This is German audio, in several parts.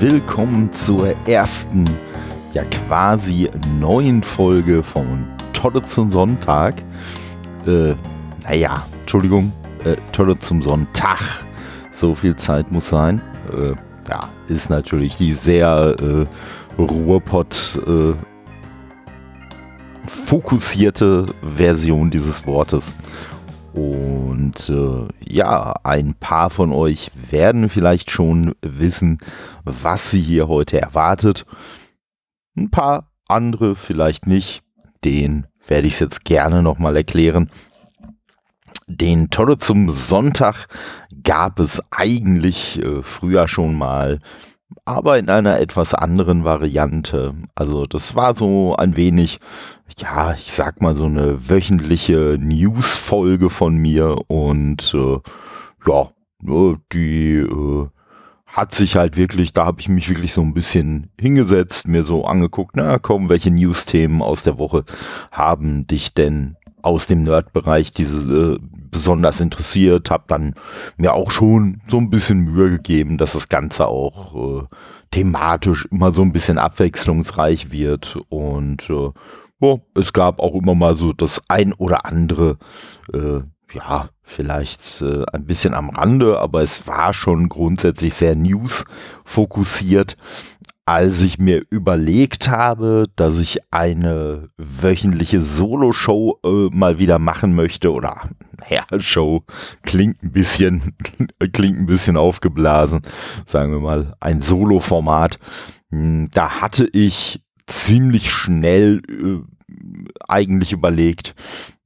Willkommen zur ersten, ja quasi neuen Folge von Tolle zum Sonntag. Äh, naja, Entschuldigung, äh, Tolle zum Sonntag. So viel Zeit muss sein. Äh, ja, ist natürlich die sehr äh, Ruhrpott äh, fokussierte Version dieses Wortes. Und äh, ja, ein paar von euch werden vielleicht schon wissen, was sie hier heute erwartet. Ein paar andere vielleicht nicht. Den werde ich es jetzt gerne nochmal erklären. Den Tolle zum Sonntag gab es eigentlich äh, früher schon mal, aber in einer etwas anderen Variante. Also das war so ein wenig, ja, ich sag mal so eine wöchentliche News-Folge von mir und äh, ja, ne, die äh, hat sich halt wirklich, da habe ich mich wirklich so ein bisschen hingesetzt, mir so angeguckt, na komm, welche News-Themen aus der Woche haben dich denn aus dem Nerd-Bereich diese äh, besonders interessiert, habe dann mir auch schon so ein bisschen Mühe gegeben, dass das Ganze auch äh, thematisch immer so ein bisschen abwechslungsreich wird. Und äh, oh, es gab auch immer mal so das ein oder andere, äh, ja, vielleicht äh, ein bisschen am Rande, aber es war schon grundsätzlich sehr News fokussiert als ich mir überlegt habe, dass ich eine wöchentliche Solo-Show äh, mal wieder machen möchte, oder ja, Show klingt ein bisschen, klingt ein bisschen aufgeblasen, sagen wir mal, ein Solo-Format. Hm, da hatte ich ziemlich schnell äh, eigentlich überlegt,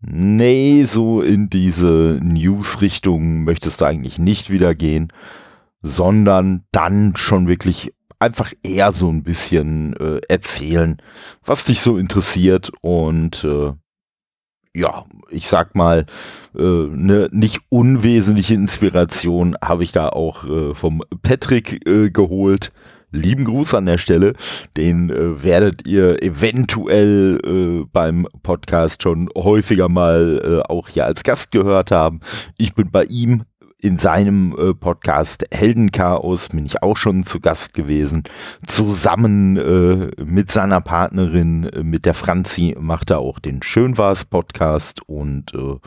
nee, so in diese News-Richtung möchtest du eigentlich nicht wieder gehen, sondern dann schon wirklich einfach eher so ein bisschen äh, erzählen, was dich so interessiert und äh, ja, ich sag mal, eine äh, nicht unwesentliche Inspiration habe ich da auch äh, vom Patrick äh, geholt. Lieben Gruß an der Stelle. Den werdet ihr eventuell beim Podcast schon häufiger mal auch hier als Gast gehört haben. Ich bin bei ihm in seinem äh, Podcast Heldenchaos bin ich auch schon zu Gast gewesen. Zusammen äh, mit seiner Partnerin, äh, mit der Franzi, macht er auch den Schönwars Podcast und äh,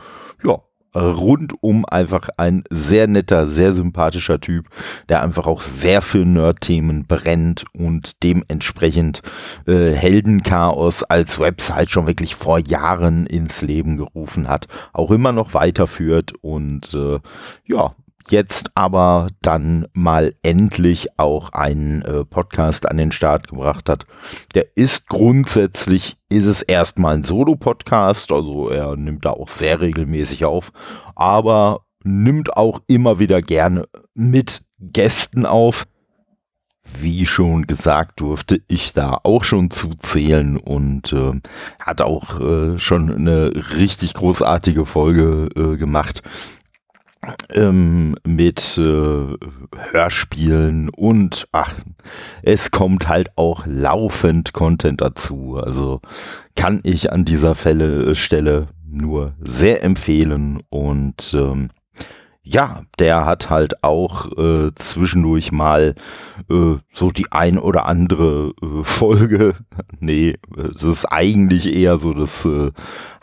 ja, rundum einfach ein sehr netter, sehr sympathischer Typ, der einfach auch sehr für Nerd-Themen brennt und dementsprechend äh, Heldenchaos als Website schon wirklich vor Jahren ins Leben gerufen hat, auch immer noch weiterführt und äh, ja, jetzt aber dann mal endlich auch einen äh, Podcast an den Start gebracht hat. Der ist grundsätzlich, ist es erstmal ein Solo-Podcast, also er nimmt da auch sehr regelmäßig auf, aber nimmt auch immer wieder gerne mit Gästen auf. Wie schon gesagt, durfte ich da auch schon zuzählen und äh, hat auch äh, schon eine richtig großartige Folge äh, gemacht ähm, mit äh, Hörspielen und ach, es kommt halt auch laufend Content dazu. Also kann ich an dieser Fälle, Stelle nur sehr empfehlen und ähm, ja, der hat halt auch äh, zwischendurch mal äh, so die ein oder andere äh, Folge. nee, es ist eigentlich eher so das äh,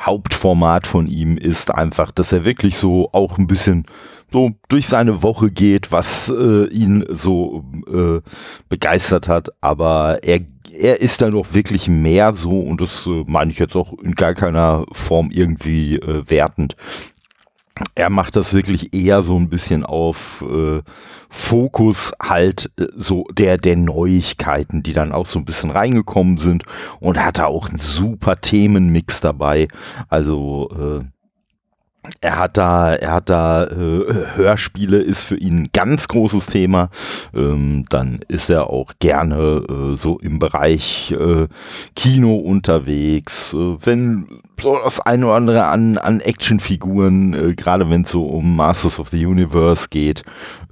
Hauptformat von ihm ist einfach, dass er wirklich so auch ein bisschen so durch seine Woche geht, was äh, ihn so äh, begeistert hat. Aber er, er ist dann auch wirklich mehr so, und das meine ich jetzt auch in gar keiner Form irgendwie wertend, er macht das wirklich eher so ein bisschen auf äh, Fokus halt äh, so der der Neuigkeiten, die dann auch so ein bisschen reingekommen sind und hat da auch einen super Themenmix dabei. Also äh, er hat da, er hat da äh, Hörspiele ist für ihn ein ganz großes Thema. Ähm, dann ist er auch gerne äh, so im Bereich äh, Kino unterwegs. Äh, wenn so das eine oder andere an, an Actionfiguren, äh, gerade wenn es so um Masters of the Universe geht,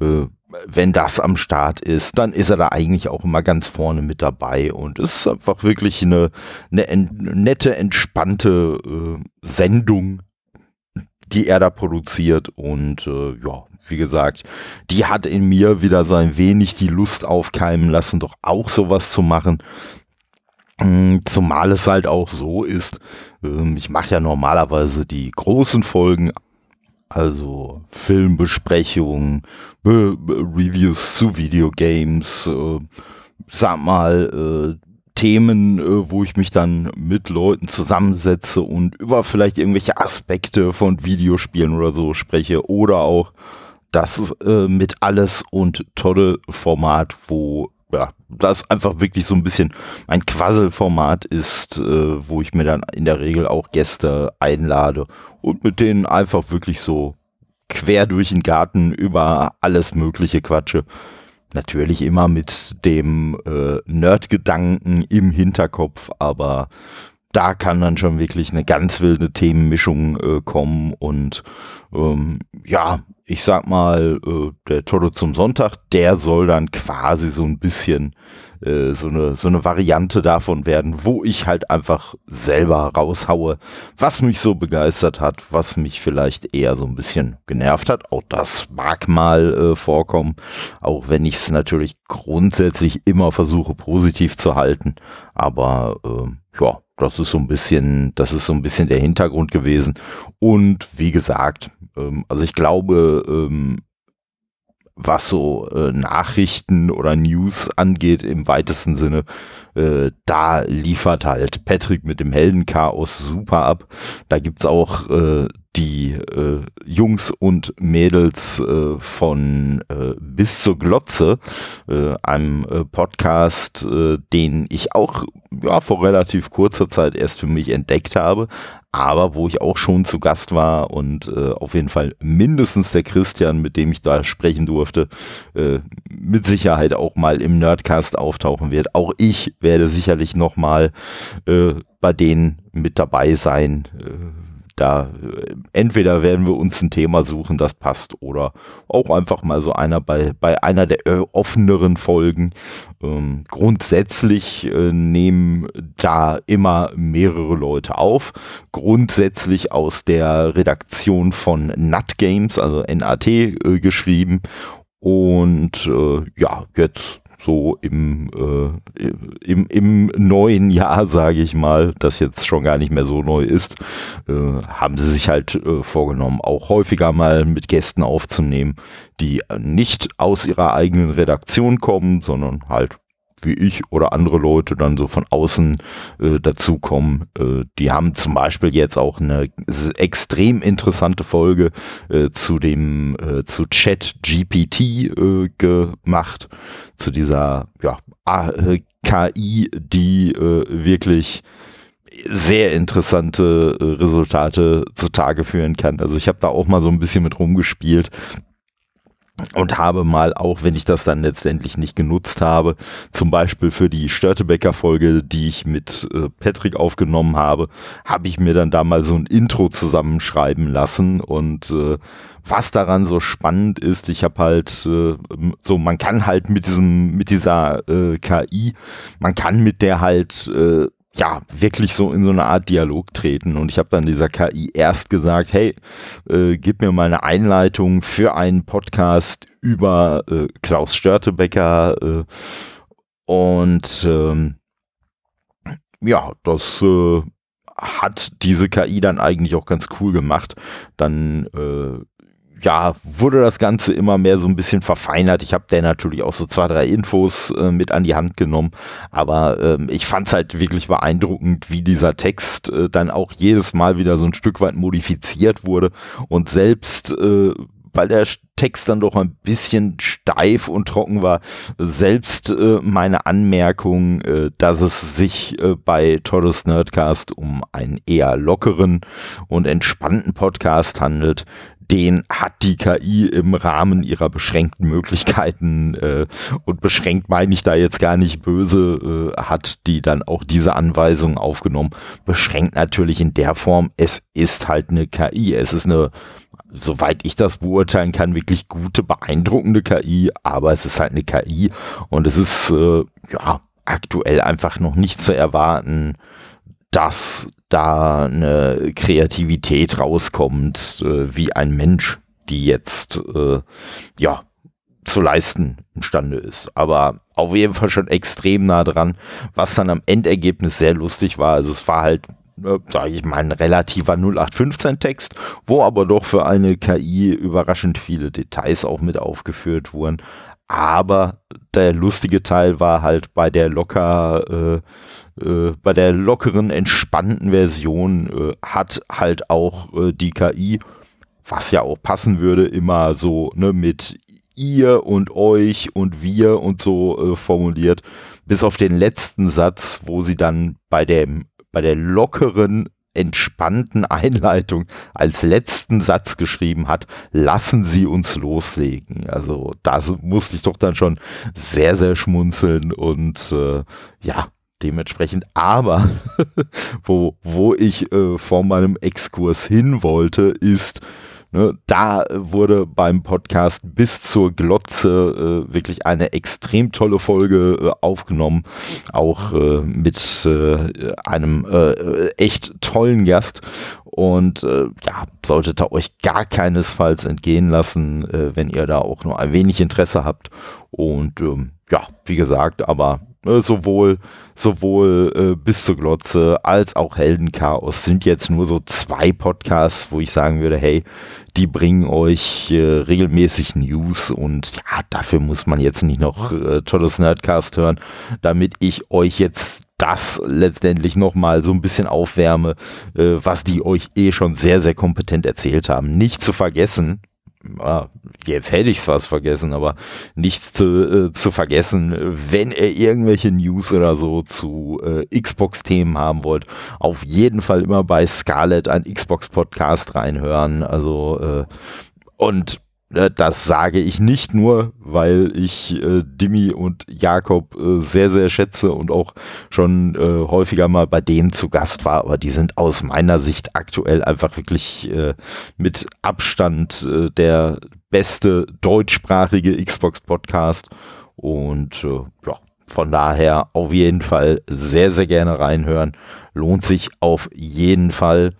äh, wenn das am Start ist, dann ist er da eigentlich auch immer ganz vorne mit dabei und es ist einfach wirklich eine, eine nette, entspannte Sendung die er da produziert. Und äh, ja, wie gesagt, die hat in mir wieder so ein wenig die Lust aufkeimen lassen, doch auch sowas zu machen. Mm, zumal es halt auch so ist, ähm, ich mache ja normalerweise die großen Folgen, also Filmbesprechungen, Be Reviews zu Videogames, äh, sag mal, äh, Themen, äh, wo ich mich dann mit Leuten zusammensetze und über vielleicht irgendwelche Aspekte von Videospielen oder so spreche oder auch das äh, mit alles und tolle Format, wo ja, das einfach wirklich so ein bisschen ein Quasselformat ist, äh, wo ich mir dann in der Regel auch Gäste einlade und mit denen einfach wirklich so quer durch den Garten über alles Mögliche quatsche. Natürlich immer mit dem äh, Nerd-Gedanken im Hinterkopf, aber da kann dann schon wirklich eine ganz wilde Themenmischung äh, kommen und ähm, ja, ich sag mal, äh, der Toto zum Sonntag, der soll dann quasi so ein bisschen äh, so, eine, so eine Variante davon werden, wo ich halt einfach selber raushaue, was mich so begeistert hat, was mich vielleicht eher so ein bisschen genervt hat. Auch das mag mal äh, vorkommen, auch wenn ich es natürlich grundsätzlich immer versuche positiv zu halten. Aber ähm, ja, das ist so ein bisschen, das ist so ein bisschen der Hintergrund gewesen. Und wie gesagt, ähm, also ich glaube, ähm, was so äh, Nachrichten oder News angeht im weitesten Sinne, äh, da liefert halt Patrick mit dem Heldenchaos super ab. Da gibt's auch äh, die äh, Jungs und Mädels äh, von äh, Bis zur Glotze, äh, einem äh, Podcast, äh, den ich auch ja, vor relativ kurzer Zeit erst für mich entdeckt habe, aber wo ich auch schon zu Gast war und äh, auf jeden Fall mindestens der Christian, mit dem ich da sprechen durfte, äh, mit Sicherheit auch mal im Nerdcast auftauchen wird. Auch ich werde sicherlich noch mal äh, bei denen mit dabei sein. Da entweder werden wir uns ein Thema suchen, das passt, oder auch einfach mal so einer bei, bei einer der äh, offeneren Folgen. Ähm, grundsätzlich äh, nehmen da immer mehrere Leute auf. Grundsätzlich aus der Redaktion von Nut Games, also NAT, äh, geschrieben. Und äh, ja, jetzt so im, äh, im, im neuen Jahr, sage ich mal, das jetzt schon gar nicht mehr so neu ist, äh, haben sie sich halt äh, vorgenommen, auch häufiger mal mit Gästen aufzunehmen, die nicht aus ihrer eigenen Redaktion kommen, sondern halt wie ich oder andere Leute dann so von außen äh, dazukommen. Äh, die haben zum Beispiel jetzt auch eine extrem interessante Folge äh, zu dem äh, zu Chat GPT äh, gemacht, zu dieser ja, äh, KI, die äh, wirklich sehr interessante äh, Resultate zutage führen kann. Also ich habe da auch mal so ein bisschen mit rumgespielt und habe mal, auch wenn ich das dann letztendlich nicht genutzt habe, zum Beispiel für die Störtebecker-Folge, die ich mit äh, Patrick aufgenommen habe, habe ich mir dann da mal so ein Intro zusammenschreiben lassen. Und äh, was daran so spannend ist, ich habe halt äh, so, man kann halt mit diesem, mit dieser äh, KI, man kann mit der halt äh, ja, wirklich so in so eine Art Dialog treten. Und ich habe dann dieser KI erst gesagt, hey, äh, gib mir mal eine Einleitung für einen Podcast über äh, Klaus Störtebecker. Äh, und ähm, ja, das äh, hat diese KI dann eigentlich auch ganz cool gemacht. Dann äh, ja, wurde das Ganze immer mehr so ein bisschen verfeinert. Ich habe der natürlich auch so zwei, drei Infos äh, mit an die Hand genommen. Aber ähm, ich fand es halt wirklich beeindruckend, wie dieser Text äh, dann auch jedes Mal wieder so ein Stück weit modifiziert wurde. Und selbst äh, weil der Text dann doch ein bisschen steif und trocken war, selbst äh, meine Anmerkung, äh, dass es sich äh, bei Todos Nerdcast um einen eher lockeren und entspannten Podcast handelt, den hat die KI im Rahmen ihrer beschränkten Möglichkeiten äh, und beschränkt meine ich da jetzt gar nicht böse, äh, hat die dann auch diese Anweisungen aufgenommen. Beschränkt natürlich in der Form, es ist halt eine KI, es ist eine soweit ich das beurteilen kann, wirklich gute, beeindruckende KI, aber es ist halt eine KI und es ist äh, ja aktuell einfach noch nicht zu erwarten, dass da eine Kreativität rauskommt, äh, wie ein Mensch die jetzt äh, ja zu leisten imstande ist. Aber auf jeden Fall schon extrem nah dran, was dann am Endergebnis sehr lustig war. Also es war halt äh, sage ich mal, ein relativer 0815-Text, wo aber doch für eine KI überraschend viele Details auch mit aufgeführt wurden. Aber der lustige Teil war halt bei der locker, äh, bei der lockeren, entspannten Version äh, hat halt auch äh, die KI, was ja auch passen würde, immer so ne, mit ihr und euch und wir und so äh, formuliert, bis auf den letzten Satz, wo sie dann bei dem bei der lockeren, entspannten Einleitung als letzten Satz geschrieben hat, lassen Sie uns loslegen. Also da musste ich doch dann schon sehr, sehr schmunzeln und äh, ja, dementsprechend. Aber wo, wo ich äh, vor meinem Exkurs hin wollte, ist, Ne, da wurde beim Podcast bis zur Glotze äh, wirklich eine extrem tolle Folge äh, aufgenommen, auch äh, mit äh, einem äh, echt tollen Gast. Und äh, ja, solltet ihr euch gar keinesfalls entgehen lassen, wenn ihr da auch nur ein wenig Interesse habt. Und ähm, ja, wie gesagt, aber sowohl sowohl äh, bis zur Glotze als auch Heldenchaos sind jetzt nur so zwei Podcasts, wo ich sagen würde, hey, die bringen euch äh, regelmäßig News und ja, dafür muss man jetzt nicht noch äh, tolles Nerdcast hören, damit ich euch jetzt das letztendlich nochmal so ein bisschen aufwärme, äh, was die euch eh schon sehr, sehr kompetent erzählt haben. Nicht zu vergessen, ah, jetzt hätte ich es fast vergessen, aber nicht zu, äh, zu vergessen, wenn ihr irgendwelche News oder so zu äh, Xbox-Themen haben wollt, auf jeden Fall immer bei Scarlett ein Xbox-Podcast reinhören. Also äh, und das sage ich nicht nur, weil ich äh, Dimi und Jakob äh, sehr, sehr schätze und auch schon äh, häufiger mal bei denen zu Gast war, aber die sind aus meiner Sicht aktuell einfach wirklich äh, mit Abstand äh, der beste deutschsprachige Xbox-Podcast und ja, von daher auf jeden Fall sehr, sehr gerne reinhören. Lohnt sich auf jeden Fall.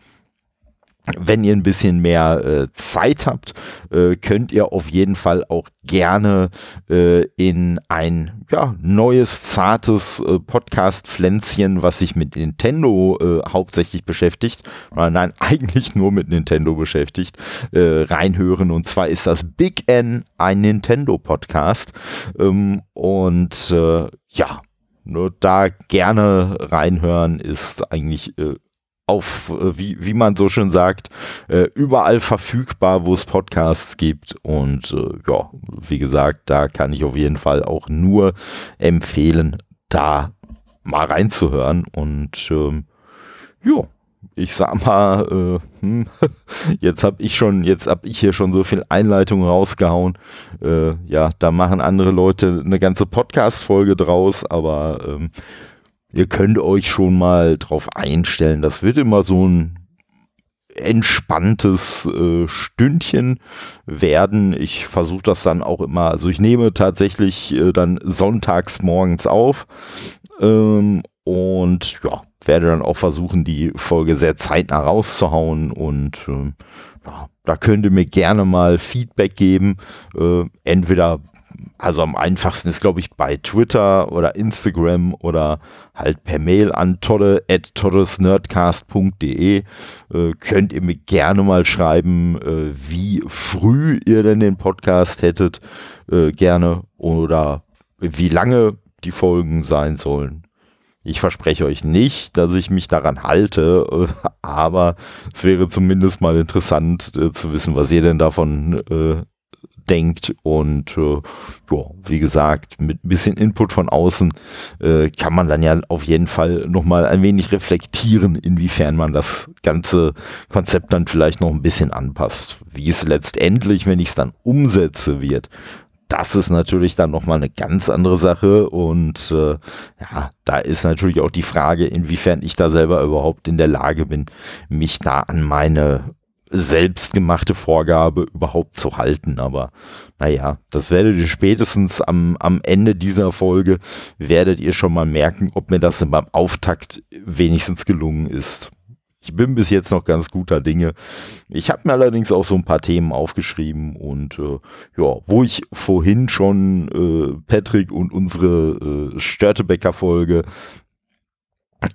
Wenn ihr ein bisschen mehr äh, Zeit habt, äh, könnt ihr auf jeden Fall auch gerne äh, in ein ja, neues, zartes äh, Podcast-Pflänzchen, was sich mit Nintendo äh, hauptsächlich beschäftigt, nein, eigentlich nur mit Nintendo beschäftigt, äh, reinhören. Und zwar ist das Big N ein Nintendo-Podcast. Ähm, und ja, nur da gerne reinhören ist eigentlich auf, äh, wie, wie man so schön sagt, äh, überall verfügbar, wo es Podcasts gibt. Und äh, ja, wie gesagt, da kann ich auf jeden Fall auch nur empfehlen, da mal reinzuhören. Und ähm, ja, ich sag mal, äh, hm, jetzt habe ich schon, jetzt habe ich hier schon so viel Einleitung rausgehauen. Äh, ja, da machen andere Leute eine ganze Podcast-Folge draus, aber ähm, ihr könnt euch schon mal drauf einstellen. Das wird immer so ein entspanntes äh, Stündchen werden. Ich versuche das dann auch immer, also ich nehme tatsächlich äh, dann sonntags morgens auf ähm, und ja, werde dann auch versuchen, die Folge sehr zeitnah rauszuhauen und ähm, ja, da könnt ihr mir gerne mal Feedback geben, äh, entweder also am einfachsten ist, glaube ich, bei Twitter oder Instagram oder halt per Mail an todde at toddesnerdcast.de äh, könnt ihr mir gerne mal schreiben, äh, wie früh ihr denn den Podcast hättet, äh, gerne oder wie lange die Folgen sein sollen. Ich verspreche euch nicht, dass ich mich daran halte, aber es wäre zumindest mal interessant äh, zu wissen, was ihr denn davon äh, denkt. Und äh, ja, wie gesagt, mit ein bisschen Input von außen äh, kann man dann ja auf jeden Fall nochmal ein wenig reflektieren, inwiefern man das ganze Konzept dann vielleicht noch ein bisschen anpasst. Wie es letztendlich, wenn ich es dann umsetze, wird, das ist natürlich dann nochmal eine ganz andere Sache und äh, ja, da ist natürlich auch die Frage, inwiefern ich da selber überhaupt in der Lage bin, mich da an meine selbstgemachte Vorgabe überhaupt zu halten. Aber naja, das werdet ihr spätestens am, am Ende dieser Folge, werdet ihr schon mal merken, ob mir das beim Auftakt wenigstens gelungen ist. ich bin bis jetzt noch ganz guter Dinge. Ich habe mir allerdings auch so ein paar Themen aufgeschrieben und äh, ja, wo ich vorhin schon äh, Patrick und unsere äh, Störtebecker-Folge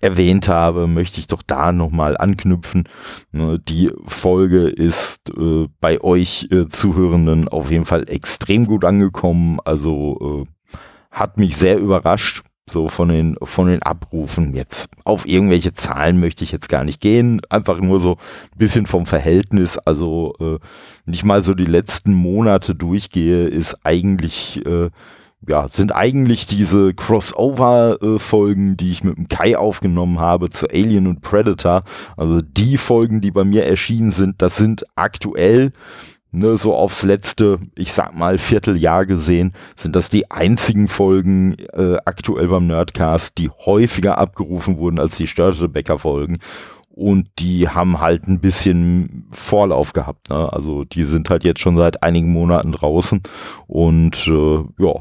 erwähnt habe, möchte ich doch da nochmal anknüpfen. Ne, die Folge ist äh, bei euch äh, Zuhörenden auf jeden Fall extrem gut angekommen. Also äh, hat mich sehr überrascht so von den, von den Abrufen. Jetzt auf irgendwelche Zahlen möchte ich jetzt gar nicht gehen. Einfach nur so ein bisschen vom Verhältnis. Also äh, nicht mal so die letzten Monate durchgehe, ist eigentlich, ja, sind eigentlich diese Crossover-Folgen, die ich mit dem Kai aufgenommen habe zu Alien und Predator. Also die Folgen, die bei mir erschienen sind, das sind aktuell ne, so aufs letzte, ich sag mal, Vierteljahr gesehen, sind das die einzigen Folgen äh, aktuell beim Nerdcast, die häufiger abgerufen wurden als die Störtebecker-Folgen. Und die haben halt ein bisschen Vorlauf gehabt. Ne? Also die sind halt jetzt schon seit einigen Monaten draußen. Und äh, ja,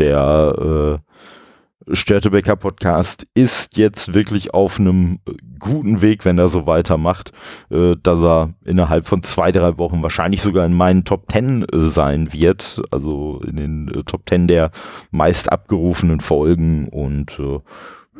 der äh, Störtebecker Podcast ist jetzt wirklich auf einem guten Weg, wenn er so weitermacht, äh, dass er innerhalb von zwei, drei Wochen wahrscheinlich sogar in meinen Top Ten äh, sein wird, also in den äh, Top Ten der meist abgerufenen Folgen und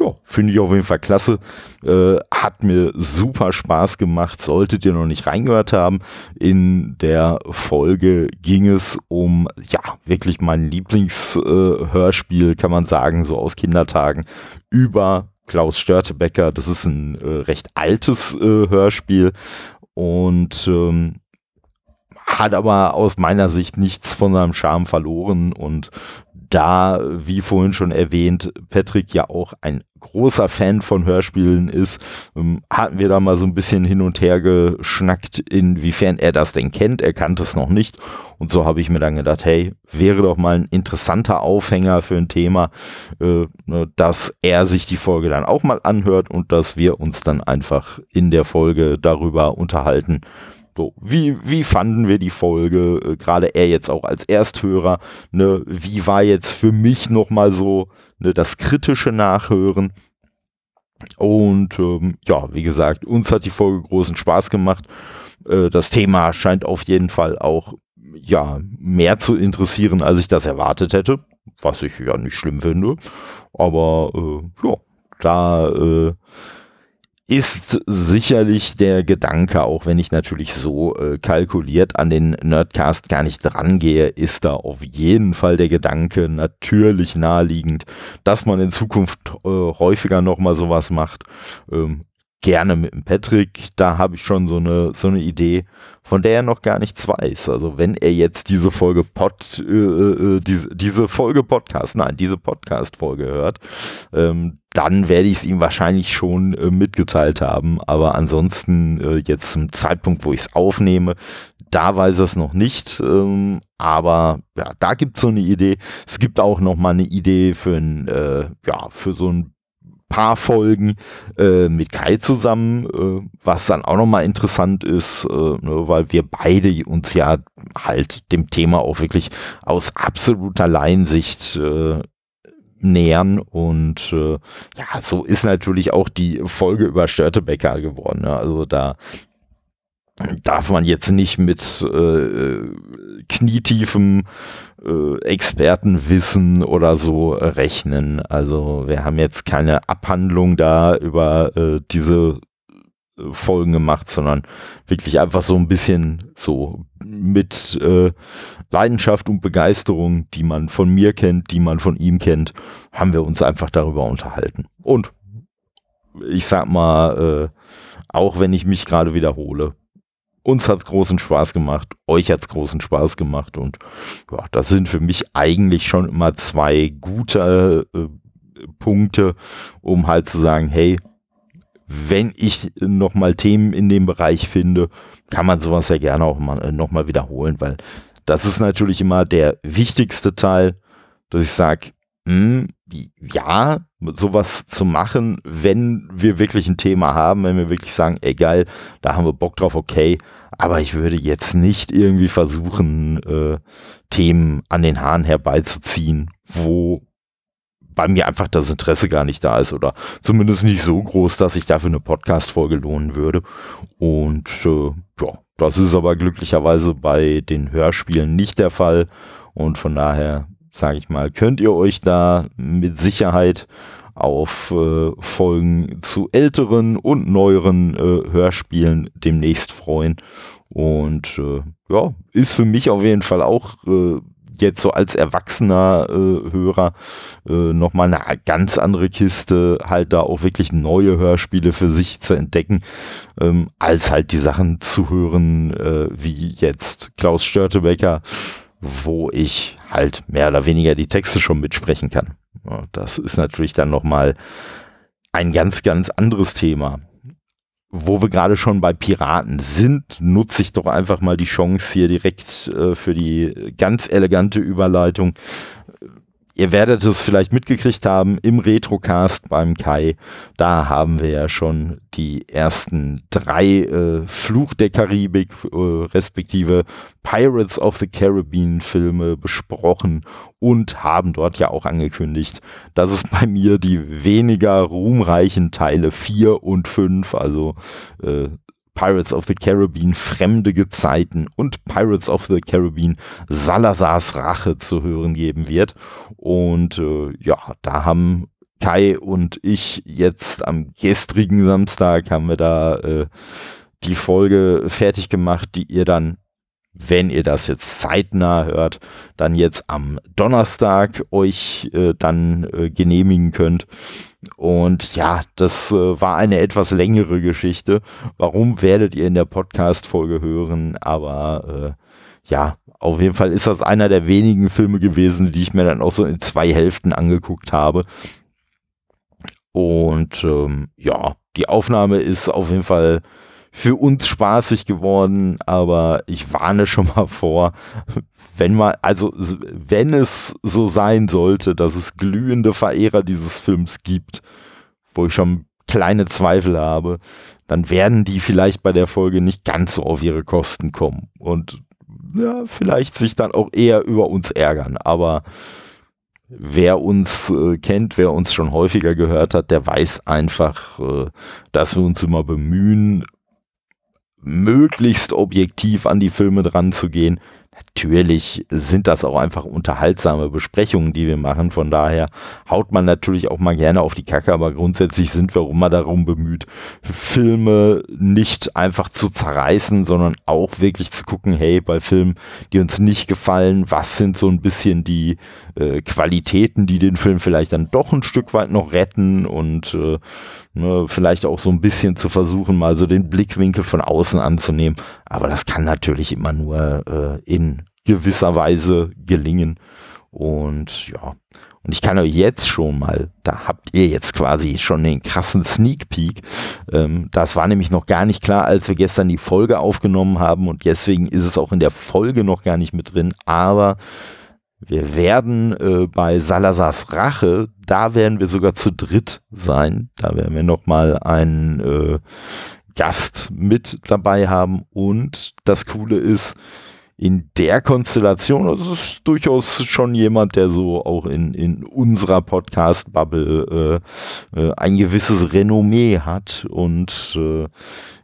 ja, finde ich auf jeden Fall klasse. Äh, hat mir super Spaß gemacht. Solltet ihr noch nicht reingehört haben, in der Folge ging es um, ja, wirklich mein Lieblingshörspiel, äh, kann man sagen, so aus Kindertagen, über Klaus Störtebecker. Das ist ein äh, recht altes äh, Hörspiel und ähm, hat aber aus meiner Sicht nichts von seinem Charme verloren und da, wie vorhin schon erwähnt, Patrick ja auch ein großer Fan von Hörspielen ist, ähm, hatten wir da mal so ein bisschen hin und her geschnackt, inwiefern er das denn kennt. Er kannte es noch nicht. Und so habe ich mir dann gedacht, hey, wäre doch mal ein interessanter Aufhänger für ein Thema, äh, ne, dass er sich die Folge dann auch mal anhört und dass wir uns dann einfach in der Folge darüber unterhalten, so, wie, wie fanden wir die Folge? Äh, Gerade er jetzt auch als Ersthörer. Ne, wie war jetzt für mich nochmal so ne, das kritische Nachhören? Und ähm, ja, wie gesagt, uns hat die Folge großen Spaß gemacht. Äh, das Thema scheint auf jeden Fall auch ja mehr zu interessieren, als ich das erwartet hätte, was ich ja nicht schlimm finde. Aber äh, ja, da äh, ist sicherlich der Gedanke, auch wenn ich natürlich so äh, kalkuliert an den Nerdcast gar nicht drangehe, ist da auf jeden Fall der Gedanke natürlich naheliegend, dass man in Zukunft äh, häufiger nochmal sowas macht. Ähm, gerne mit dem Patrick, da habe ich schon so eine, so eine Idee, von der er noch gar nichts weiß. Also wenn er jetzt diese Folge Pod, äh, äh, diese, diese Folge Podcast, nein, diese Podcast-Folge hört, ähm, dann werde ich es ihm wahrscheinlich schon äh, mitgeteilt haben. Aber ansonsten äh, jetzt zum Zeitpunkt, wo ich es aufnehme, da weiß er es noch nicht. Ähm, aber ja, da gibt es so eine Idee. Es gibt auch noch mal eine Idee für ein, äh, ja, für so ein paar Folgen äh, mit Kai zusammen, äh, was dann auch nochmal interessant ist, äh, ne, weil wir beide uns ja halt dem Thema auch wirklich aus absoluter Laiensicht äh, nähern und äh, ja, so ist natürlich auch die Folge über Störtebecker geworden. Ne? Also da darf man jetzt nicht mit äh, knietiefem äh, Expertenwissen oder so rechnen. Also wir haben jetzt keine Abhandlung da über äh, diese äh, Folgen gemacht, sondern wirklich einfach so ein bisschen so mit äh, Leidenschaft und Begeisterung, die man von mir kennt, die man von ihm kennt, haben wir uns einfach darüber unterhalten. Und ich sag mal, äh, auch wenn ich mich gerade wiederhole, uns hat es großen Spaß gemacht, euch hat es großen Spaß gemacht und ja, das sind für mich eigentlich schon immer zwei gute äh, Punkte, um halt zu sagen, hey, wenn ich nochmal Themen in dem Bereich finde, kann man sowas ja gerne auch mal, äh, nochmal wiederholen, weil das ist natürlich immer der wichtigste Teil, dass ich sage, hm, ja, sowas zu machen, wenn wir wirklich ein Thema haben, wenn wir wirklich sagen, ey geil, da haben wir Bock drauf, okay, aber ich würde jetzt nicht irgendwie versuchen, äh, Themen an den Haaren herbeizuziehen, wo bei mir einfach das Interesse gar nicht da ist oder zumindest nicht so groß, dass ich dafür eine Podcast-Folge lohnen würde. Und äh, ja, das ist aber glücklicherweise bei den Hörspielen nicht der Fall. Und von daher, sage ich mal, könnt ihr euch da mit Sicherheit auf äh, Folgen zu älteren und neueren äh, Hörspielen demnächst freuen. Und äh, ja, ist für mich auf jeden Fall auch äh, jetzt so als erwachsener äh, Hörer äh, nochmal eine ganz andere Kiste, halt da auch wirklich neue Hörspiele für sich zu entdecken, ähm, als halt die Sachen zu hören, äh, wie jetzt Klaus Störtebecker, wo ich halt mehr oder weniger die Texte schon mitsprechen kann. Das ist natürlich dann nochmal ein ganz, ganz anderes Thema wo wir gerade schon bei Piraten sind, nutze ich doch einfach mal die Chance hier direkt äh, für die ganz elegante Überleitung Ihr werdet es vielleicht mitgekriegt haben im Retrocast beim Kai. Da haben wir ja schon die ersten drei äh, Fluch der Karibik äh, respektive Pirates of the Caribbean Filme besprochen und haben dort ja auch angekündigt, dass es bei mir die weniger ruhmreichen Teile 4 und 5, also äh, Pirates of the Caribbean Fremde Gezeiten und Pirates of the Caribbean Salazars Rache zu hören geben wird. Und äh, ja, da haben Kai und ich jetzt am gestrigen Samstag haben wir da äh, die Folge fertig gemacht, die ihr dann wenn ihr das jetzt zeitnah hört, dann jetzt am Donnerstag euch äh, dann äh, genehmigen könnt. Und ja, das äh, war eine etwas längere Geschichte. Warum werdet ihr in der Podcast-Folge hören? Aber äh, ja, auf jeden Fall ist das einer der wenigen Filme gewesen, die ich mir dann auch so in zwei Hälften angeguckt habe. Und ähm, ja, die Aufnahme ist auf jeden Fall für uns spaßig geworden, aber ich warne schon mal vor, wenn man, also wenn es so sein sollte, dass es glühende Verehrer dieses Films gibt, wo ich schon kleine Zweifel habe, dann werden die vielleicht bei der Folge nicht ganz so auf ihre Kosten kommen und ja, vielleicht sich dann auch eher über uns ärgern, aber wer uns äh, kennt, wer uns schon häufiger gehört hat, der weiß einfach, äh, dass wir uns immer bemühen, möglichst objektiv an die Filme dran zu gehen. Natürlich sind das auch einfach unterhaltsame Besprechungen, die wir machen. Von daher haut man natürlich auch mal gerne auf die Kacke, aber grundsätzlich sind wir auch immer darum bemüht, Filme nicht einfach zu zerreißen, sondern auch wirklich zu gucken, hey, bei Filmen, die uns nicht gefallen, was sind so ein bisschen die äh, Qualitäten, die den Film vielleicht dann doch ein Stück weit noch retten und äh, ne, vielleicht auch so ein bisschen zu versuchen, mal so den Blickwinkel von außen anzunehmen. Aber das kann natürlich immer nur äh, in gewisser Weise gelingen. Und ja, und ich kann euch jetzt schon mal, da habt ihr jetzt quasi schon den krassen Sneak Peek. Ähm, das war nämlich noch gar nicht klar, als wir gestern die Folge aufgenommen haben und deswegen ist es auch in der Folge noch gar nicht mit drin. Aber wir werden äh, bei Salazars Rache, da werden wir sogar zu dritt sein. Da werden wir nochmal einen äh, Gast mit dabei haben. Und das Coole ist, in der Konstellation, es ist durchaus schon jemand, der so auch in, in unserer Podcast-Bubble äh, äh, ein gewisses Renommee hat. Und äh,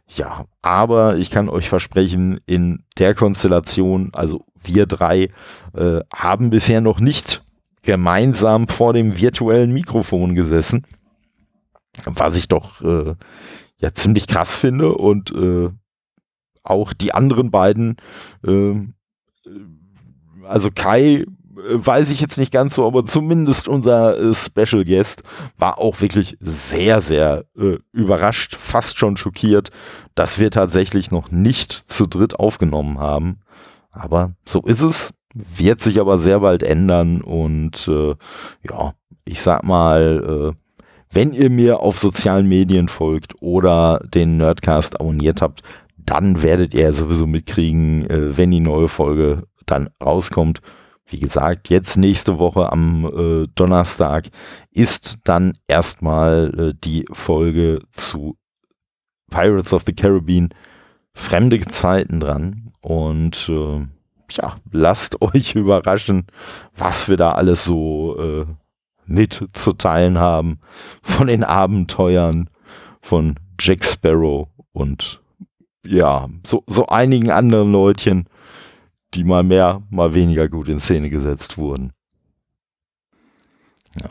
ja, aber ich kann euch versprechen, in der Konstellation, also wir drei, äh, haben bisher noch nicht gemeinsam vor dem virtuellen Mikrofon gesessen, was ich doch äh, ja ziemlich krass finde. Und äh, auch die anderen beiden, äh, also Kai weiß ich jetzt nicht ganz so, aber zumindest unser äh, Special Guest war auch wirklich sehr, sehr äh, überrascht, fast schon schockiert, dass wir tatsächlich noch nicht zu dritt aufgenommen haben. Aber so ist es, wird sich aber sehr bald ändern und äh, ja, ich sag mal, äh, wenn ihr mir auf sozialen Medien folgt oder den Nerdcast abonniert habt, dann werdet ihr sowieso mitkriegen, äh, wenn die neue Folge dann rauskommt. Wie gesagt, jetzt nächste Woche am äh, Donnerstag ist dann erstmal äh, die Folge zu Pirates of the Caribbean Fremde Zeiten dran. Und äh, ja, lasst euch überraschen, was wir da alles so äh, mitzuteilen haben von den Abenteuern von Jack Sparrow und ja, so, so einigen anderen Leutchen, die mal mehr, mal weniger gut in Szene gesetzt wurden.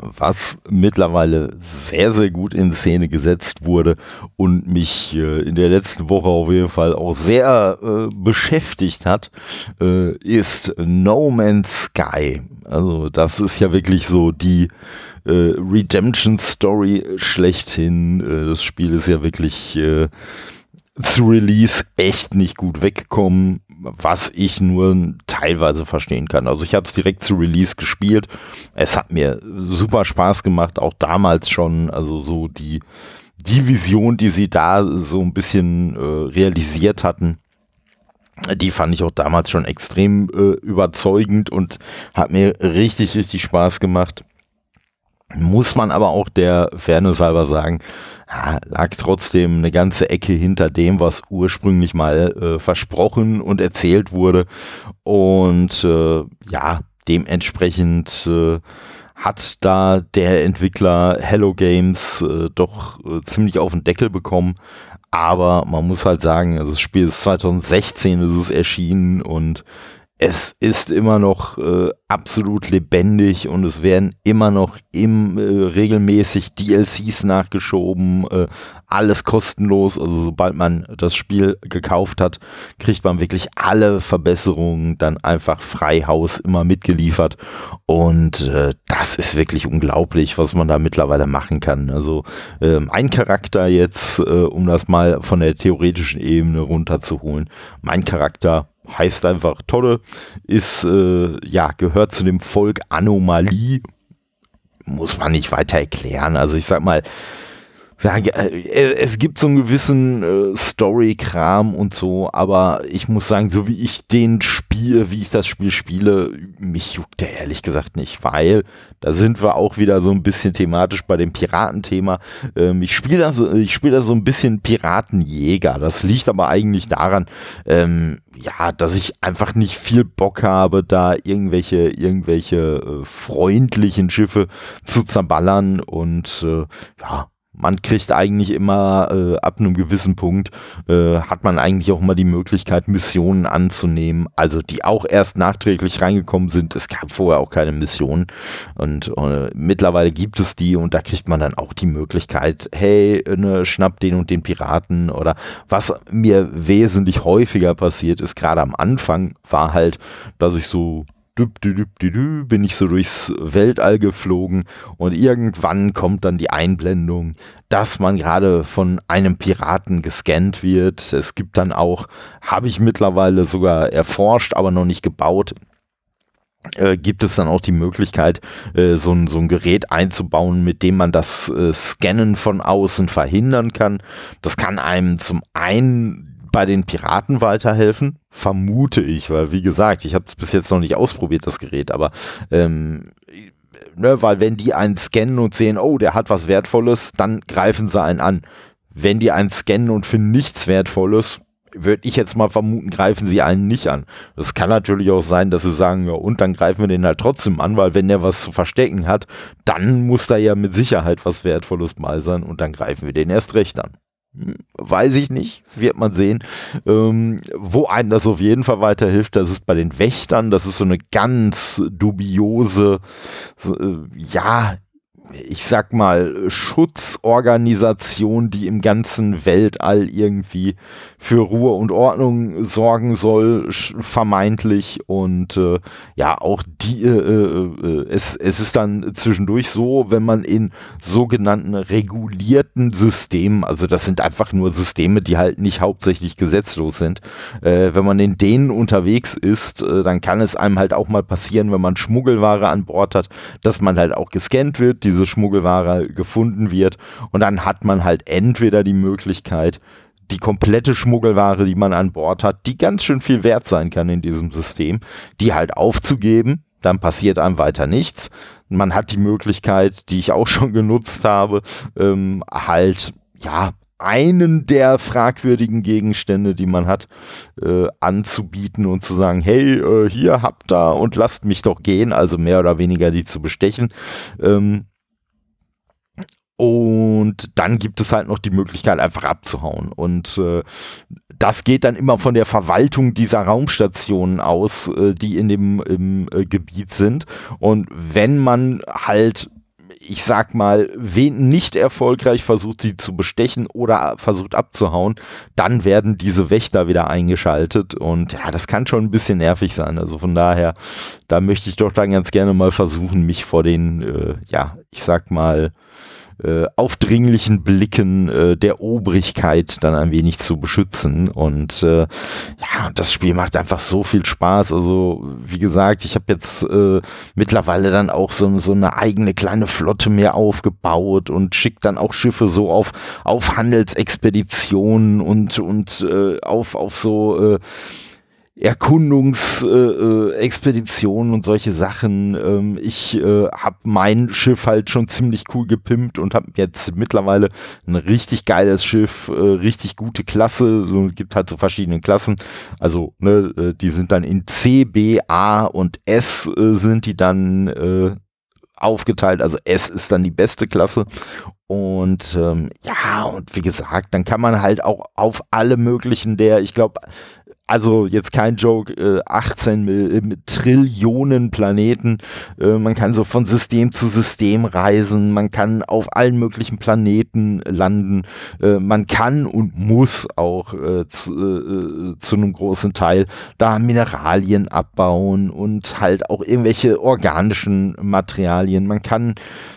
Was mittlerweile sehr, sehr gut in Szene gesetzt wurde und mich äh, in der letzten Woche auf jeden Fall auch sehr äh, beschäftigt hat, äh, ist No Man's Sky. Also das ist ja wirklich so die äh, Redemption Story schlechthin. Äh, das Spiel ist ja wirklich äh, zu Release echt nicht gut weggekommen, was ich nur teilweise verstehen kann. Also ich habe es direkt zu Release gespielt. Es hat mir super Spaß gemacht, auch damals schon. Also so die, die Vision, die sie da so ein bisschen äh, realisiert hatten, die fand ich auch damals schon extrem äh, überzeugend und hat mir richtig, richtig Spaß gemacht. Muss man aber auch der Fairness halber sagen, ja, lag trotzdem eine ganze Ecke hinter dem, was ursprünglich mal äh, versprochen und erzählt wurde. Und äh, ja, dementsprechend äh, hat da der Entwickler Hello Games äh, doch äh, ziemlich auf den Deckel bekommen. Aber man muss halt sagen, also das Spiel ist 2016 ist es erschienen und es ist immer noch äh, absolut lebendig und es werden immer noch im, äh, regelmäßig DLCs nachgeschoben, äh, alles kostenlos. Also sobald man das Spiel gekauft hat, kriegt man wirklich alle Verbesserungen dann einfach frei Haus immer mitgeliefert. Und äh, das ist wirklich unglaublich, was man da mittlerweile machen kann. Also mein Charakter jetzt, äh, um das mal von der theoretischen Ebene runterzuholen, mein Charakter heißt einfach Tolle, ist, äh, ja, gehört zu dem Volk Anomalie. Muss man nicht weiter erklären. Also ich sag mal, sage, äh, es gibt so einen gewissen äh, Story-Kram und so, aber ich muss sagen, so wie ich den spiele, wie ich das Spiel spiele, mich juckt der ehrlich gesagt nicht, weil da sind wir auch wieder so ein bisschen thematisch bei dem Piratenthema. Ähm, ich spiele da, so, ich spiel da so ein bisschen Piratenjäger. Das liegt aber eigentlich daran, ähm, ja, dass ich einfach nicht viel Bock habe, da irgendwelche, irgendwelche äh, freundlichen Schiffe zu zerballern und äh, ja, man kriegt eigentlich immer äh, ab einem gewissen Punkt, äh, hat man eigentlich auch mal die Möglichkeit, Missionen anzunehmen, also die auch erst nachträglich reingekommen sind. Es gab vorher auch keine Missionen und äh, mittlerweile gibt es die und da kriegt man dann auch die Möglichkeit, hey, ne, schnapp den und den Piraten oder was mir wesentlich häufiger passiert ist, gerade am Anfang, war halt, dass ich so bin ich so durchs Weltall geflogen und irgendwann kommt dann die Einblendung, dass man gerade von einem Piraten gescannt wird. Es gibt dann auch, habe ich mittlerweile sogar erforscht, aber noch nicht gebaut, äh, gibt es dann auch die Möglichkeit, äh, so, ein, so ein Gerät einzubauen, mit dem man das äh, Scannen von außen verhindern kann. Das kann einem zum einen bei den Piraten weiterhelfen, vermute ich, weil wie gesagt, ich habe es bis jetzt noch nicht ausprobiert, das Gerät, aber ähm, ne, weil wenn die einen scannen und sehen, oh, der hat was Wertvolles, dann greifen sie einen an. Wenn die einen scannen und finden nichts Wertvolles, würde ich jetzt mal vermuten, greifen sie einen nicht an. Das kann natürlich auch sein, dass sie sagen, ja, und dann greifen wir den halt trotzdem an, weil wenn der was zu verstecken hat, dann muss da ja mit Sicherheit was Wertvolles mal sein und dann greifen wir den erst recht an. Weiß ich nicht, das wird man sehen. Ähm, wo einem das auf jeden Fall weiterhilft, das ist bei den Wächtern. Das ist so eine ganz dubiose, so, äh, ja, ich sag mal, Schutzorganisation, die im ganzen Weltall irgendwie für Ruhe und Ordnung sorgen soll, vermeintlich. Und äh, ja, auch die, äh, äh, es, es ist dann zwischendurch so, wenn man in sogenannten regulierten Systemen, also das sind einfach nur Systeme, die halt nicht hauptsächlich gesetzlos sind, äh, wenn man in denen unterwegs ist, äh, dann kann es einem halt auch mal passieren, wenn man Schmuggelware an Bord hat, dass man halt auch gescannt wird, diese Schmuggelware gefunden wird und dann hat man halt entweder die Möglichkeit, die komplette Schmuggelware, die man an Bord hat, die ganz schön viel wert sein kann in diesem System, die halt aufzugeben, dann passiert einem weiter nichts. Man hat die Möglichkeit, die ich auch schon genutzt habe, ähm, halt ja einen der fragwürdigen Gegenstände, die man hat, äh, anzubieten und zu sagen, hey, äh, hier habt da und lasst mich doch gehen, also mehr oder weniger die zu bestechen. Ähm, und dann gibt es halt noch die Möglichkeit, einfach abzuhauen. Und äh, das geht dann immer von der Verwaltung dieser Raumstationen aus, äh, die in dem im, äh, Gebiet sind. Und wenn man halt ich sag mal, wen nicht erfolgreich versucht, sie zu bestechen oder versucht abzuhauen, dann werden diese Wächter wieder eingeschaltet und ja, das kann schon ein bisschen nervig sein. Also von daher, da möchte ich doch dann ganz gerne mal versuchen, mich vor den, äh, ja, ich sag mal, äh, aufdringlichen Blicken äh, der Obrigkeit dann ein wenig zu beschützen. Und äh, ja, das Spiel macht einfach so viel Spaß. Also wie gesagt, ich habe jetzt äh, mittlerweile dann auch so, so eine eigene kleine Flotte mehr aufgebaut und schickt dann auch Schiffe so auf, auf Handelsexpeditionen und, und äh, auf, auf so äh, Erkundungsexpeditionen äh, und solche Sachen. Ähm, ich äh, habe mein Schiff halt schon ziemlich cool gepimpt und habe jetzt mittlerweile ein richtig geiles Schiff, äh, richtig gute Klasse. So gibt halt so verschiedene Klassen. Also ne, äh, die sind dann in C, B, A und S äh, sind die dann äh, aufgeteilt. Also S ist dann die beste Klasse. Und ähm, ja, und wie gesagt, dann kann man halt auch auf alle möglichen der, ich glaube, also jetzt kein Joke, äh, 18 Mil äh, Trillionen Planeten. Äh, man kann so von System zu System reisen. Man kann auf allen möglichen Planeten landen. Äh, man kann und muss auch äh, zu, äh, zu einem großen Teil da Mineralien abbauen und halt auch irgendwelche organischen Materialien. Man kann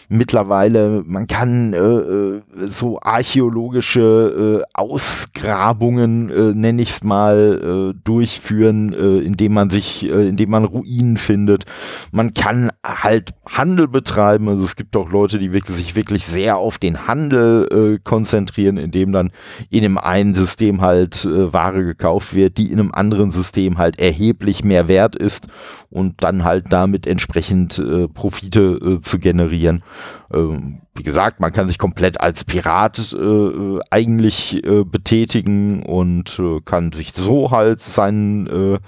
mittlerweile, man kann äh, äh, so archäologische äh, Ausgrabungen, äh, nenne ich es mal, äh, durchführen, äh, indem man sich, äh, indem man Ruinen findet. Man kann halt Handel betreiben. Also es gibt auch Leute, die wirklich, sich wirklich sehr auf den Handel äh, konzentrieren, indem dann in dem einen System halt äh, Ware gekauft wird, die in einem anderen System halt erheblich mehr wert ist und dann halt damit entsprechend äh, Profite äh, zu generieren. Ähm, wie gesagt, man kann sich komplett als Pirat äh, äh, eigentlich äh, betätigen und äh, kann sich so halt seinen äh,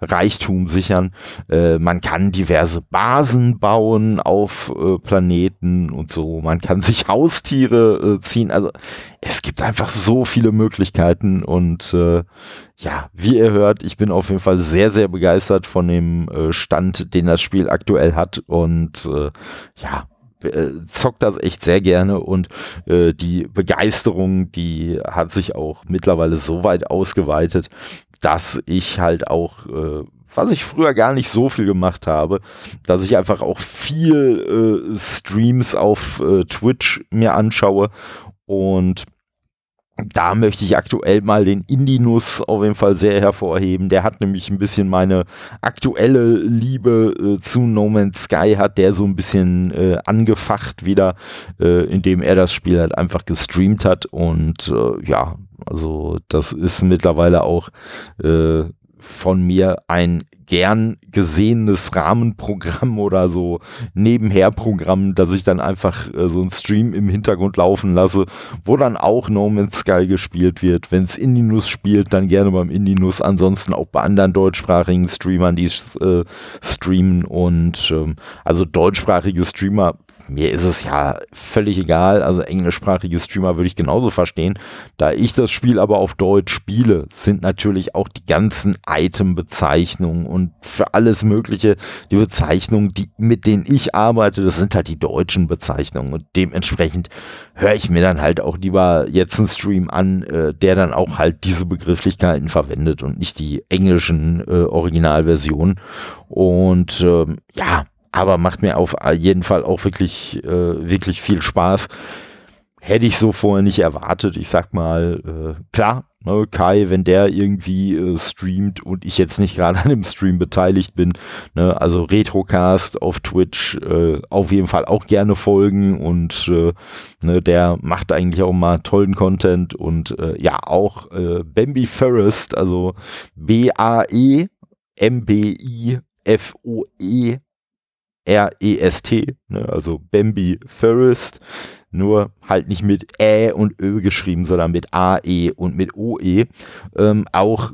Reichtum sichern. Äh, man kann diverse Basen bauen auf Planeten und so. Man kann sich Haustiere ziehen. Also es gibt einfach so viele Möglichkeiten und ja, wie ihr hört, ich bin auf jeden Fall sehr, sehr begeistert von dem Stand, den das Spiel aktuell hat und ja, äh, zockt das echt sehr gerne und äh, die Begeisterung, die hat sich auch mittlerweile so weit ausgeweitet, dass ich halt auch, äh, was ich früher gar nicht so viel gemacht habe, dass ich einfach auch viel äh, Streams auf äh, Twitch mir anschaue und da möchte ich aktuell mal den Indinus auf jeden Fall sehr hervorheben. Der hat nämlich ein bisschen meine aktuelle Liebe äh, zu No Man's Sky hat der so ein bisschen äh, angefacht wieder, äh, indem er das Spiel halt einfach gestreamt hat und äh, ja, also das ist mittlerweile auch äh, von mir ein gern gesehenes Rahmenprogramm oder so Nebenherprogramm, dass ich dann einfach äh, so einen Stream im Hintergrund laufen lasse, wo dann auch No Man's Sky gespielt wird. Wenn es Indinus spielt, dann gerne beim Indinus, ansonsten auch bei anderen deutschsprachigen Streamern, die äh, streamen und ähm, also deutschsprachige Streamer mir ist es ja völlig egal. Also englischsprachige Streamer würde ich genauso verstehen. Da ich das Spiel aber auf Deutsch spiele, sind natürlich auch die ganzen Item-Bezeichnungen und für alles Mögliche die Bezeichnungen, die, mit denen ich arbeite, das sind halt die deutschen Bezeichnungen. Und dementsprechend höre ich mir dann halt auch lieber jetzt einen Stream an, äh, der dann auch halt diese Begrifflichkeiten verwendet und nicht die englischen äh, Originalversionen. Und ähm, ja, aber macht mir auf jeden Fall auch wirklich, äh, wirklich viel Spaß. Hätte ich so vorher nicht erwartet. Ich sag mal, äh, klar, ne, Kai, wenn der irgendwie äh, streamt und ich jetzt nicht gerade an dem Stream beteiligt bin, ne, also Retrocast auf Twitch äh, auf jeden Fall auch gerne folgen und äh, ne, der macht eigentlich auch mal tollen Content und äh, ja, auch Bambi Forest, also B-A-E M-B-I-F-O-E R-E-S-T, ne, also Bambi Forest. nur halt nicht mit Ä und Ö geschrieben, sondern mit AE und mit OE. Ähm, auch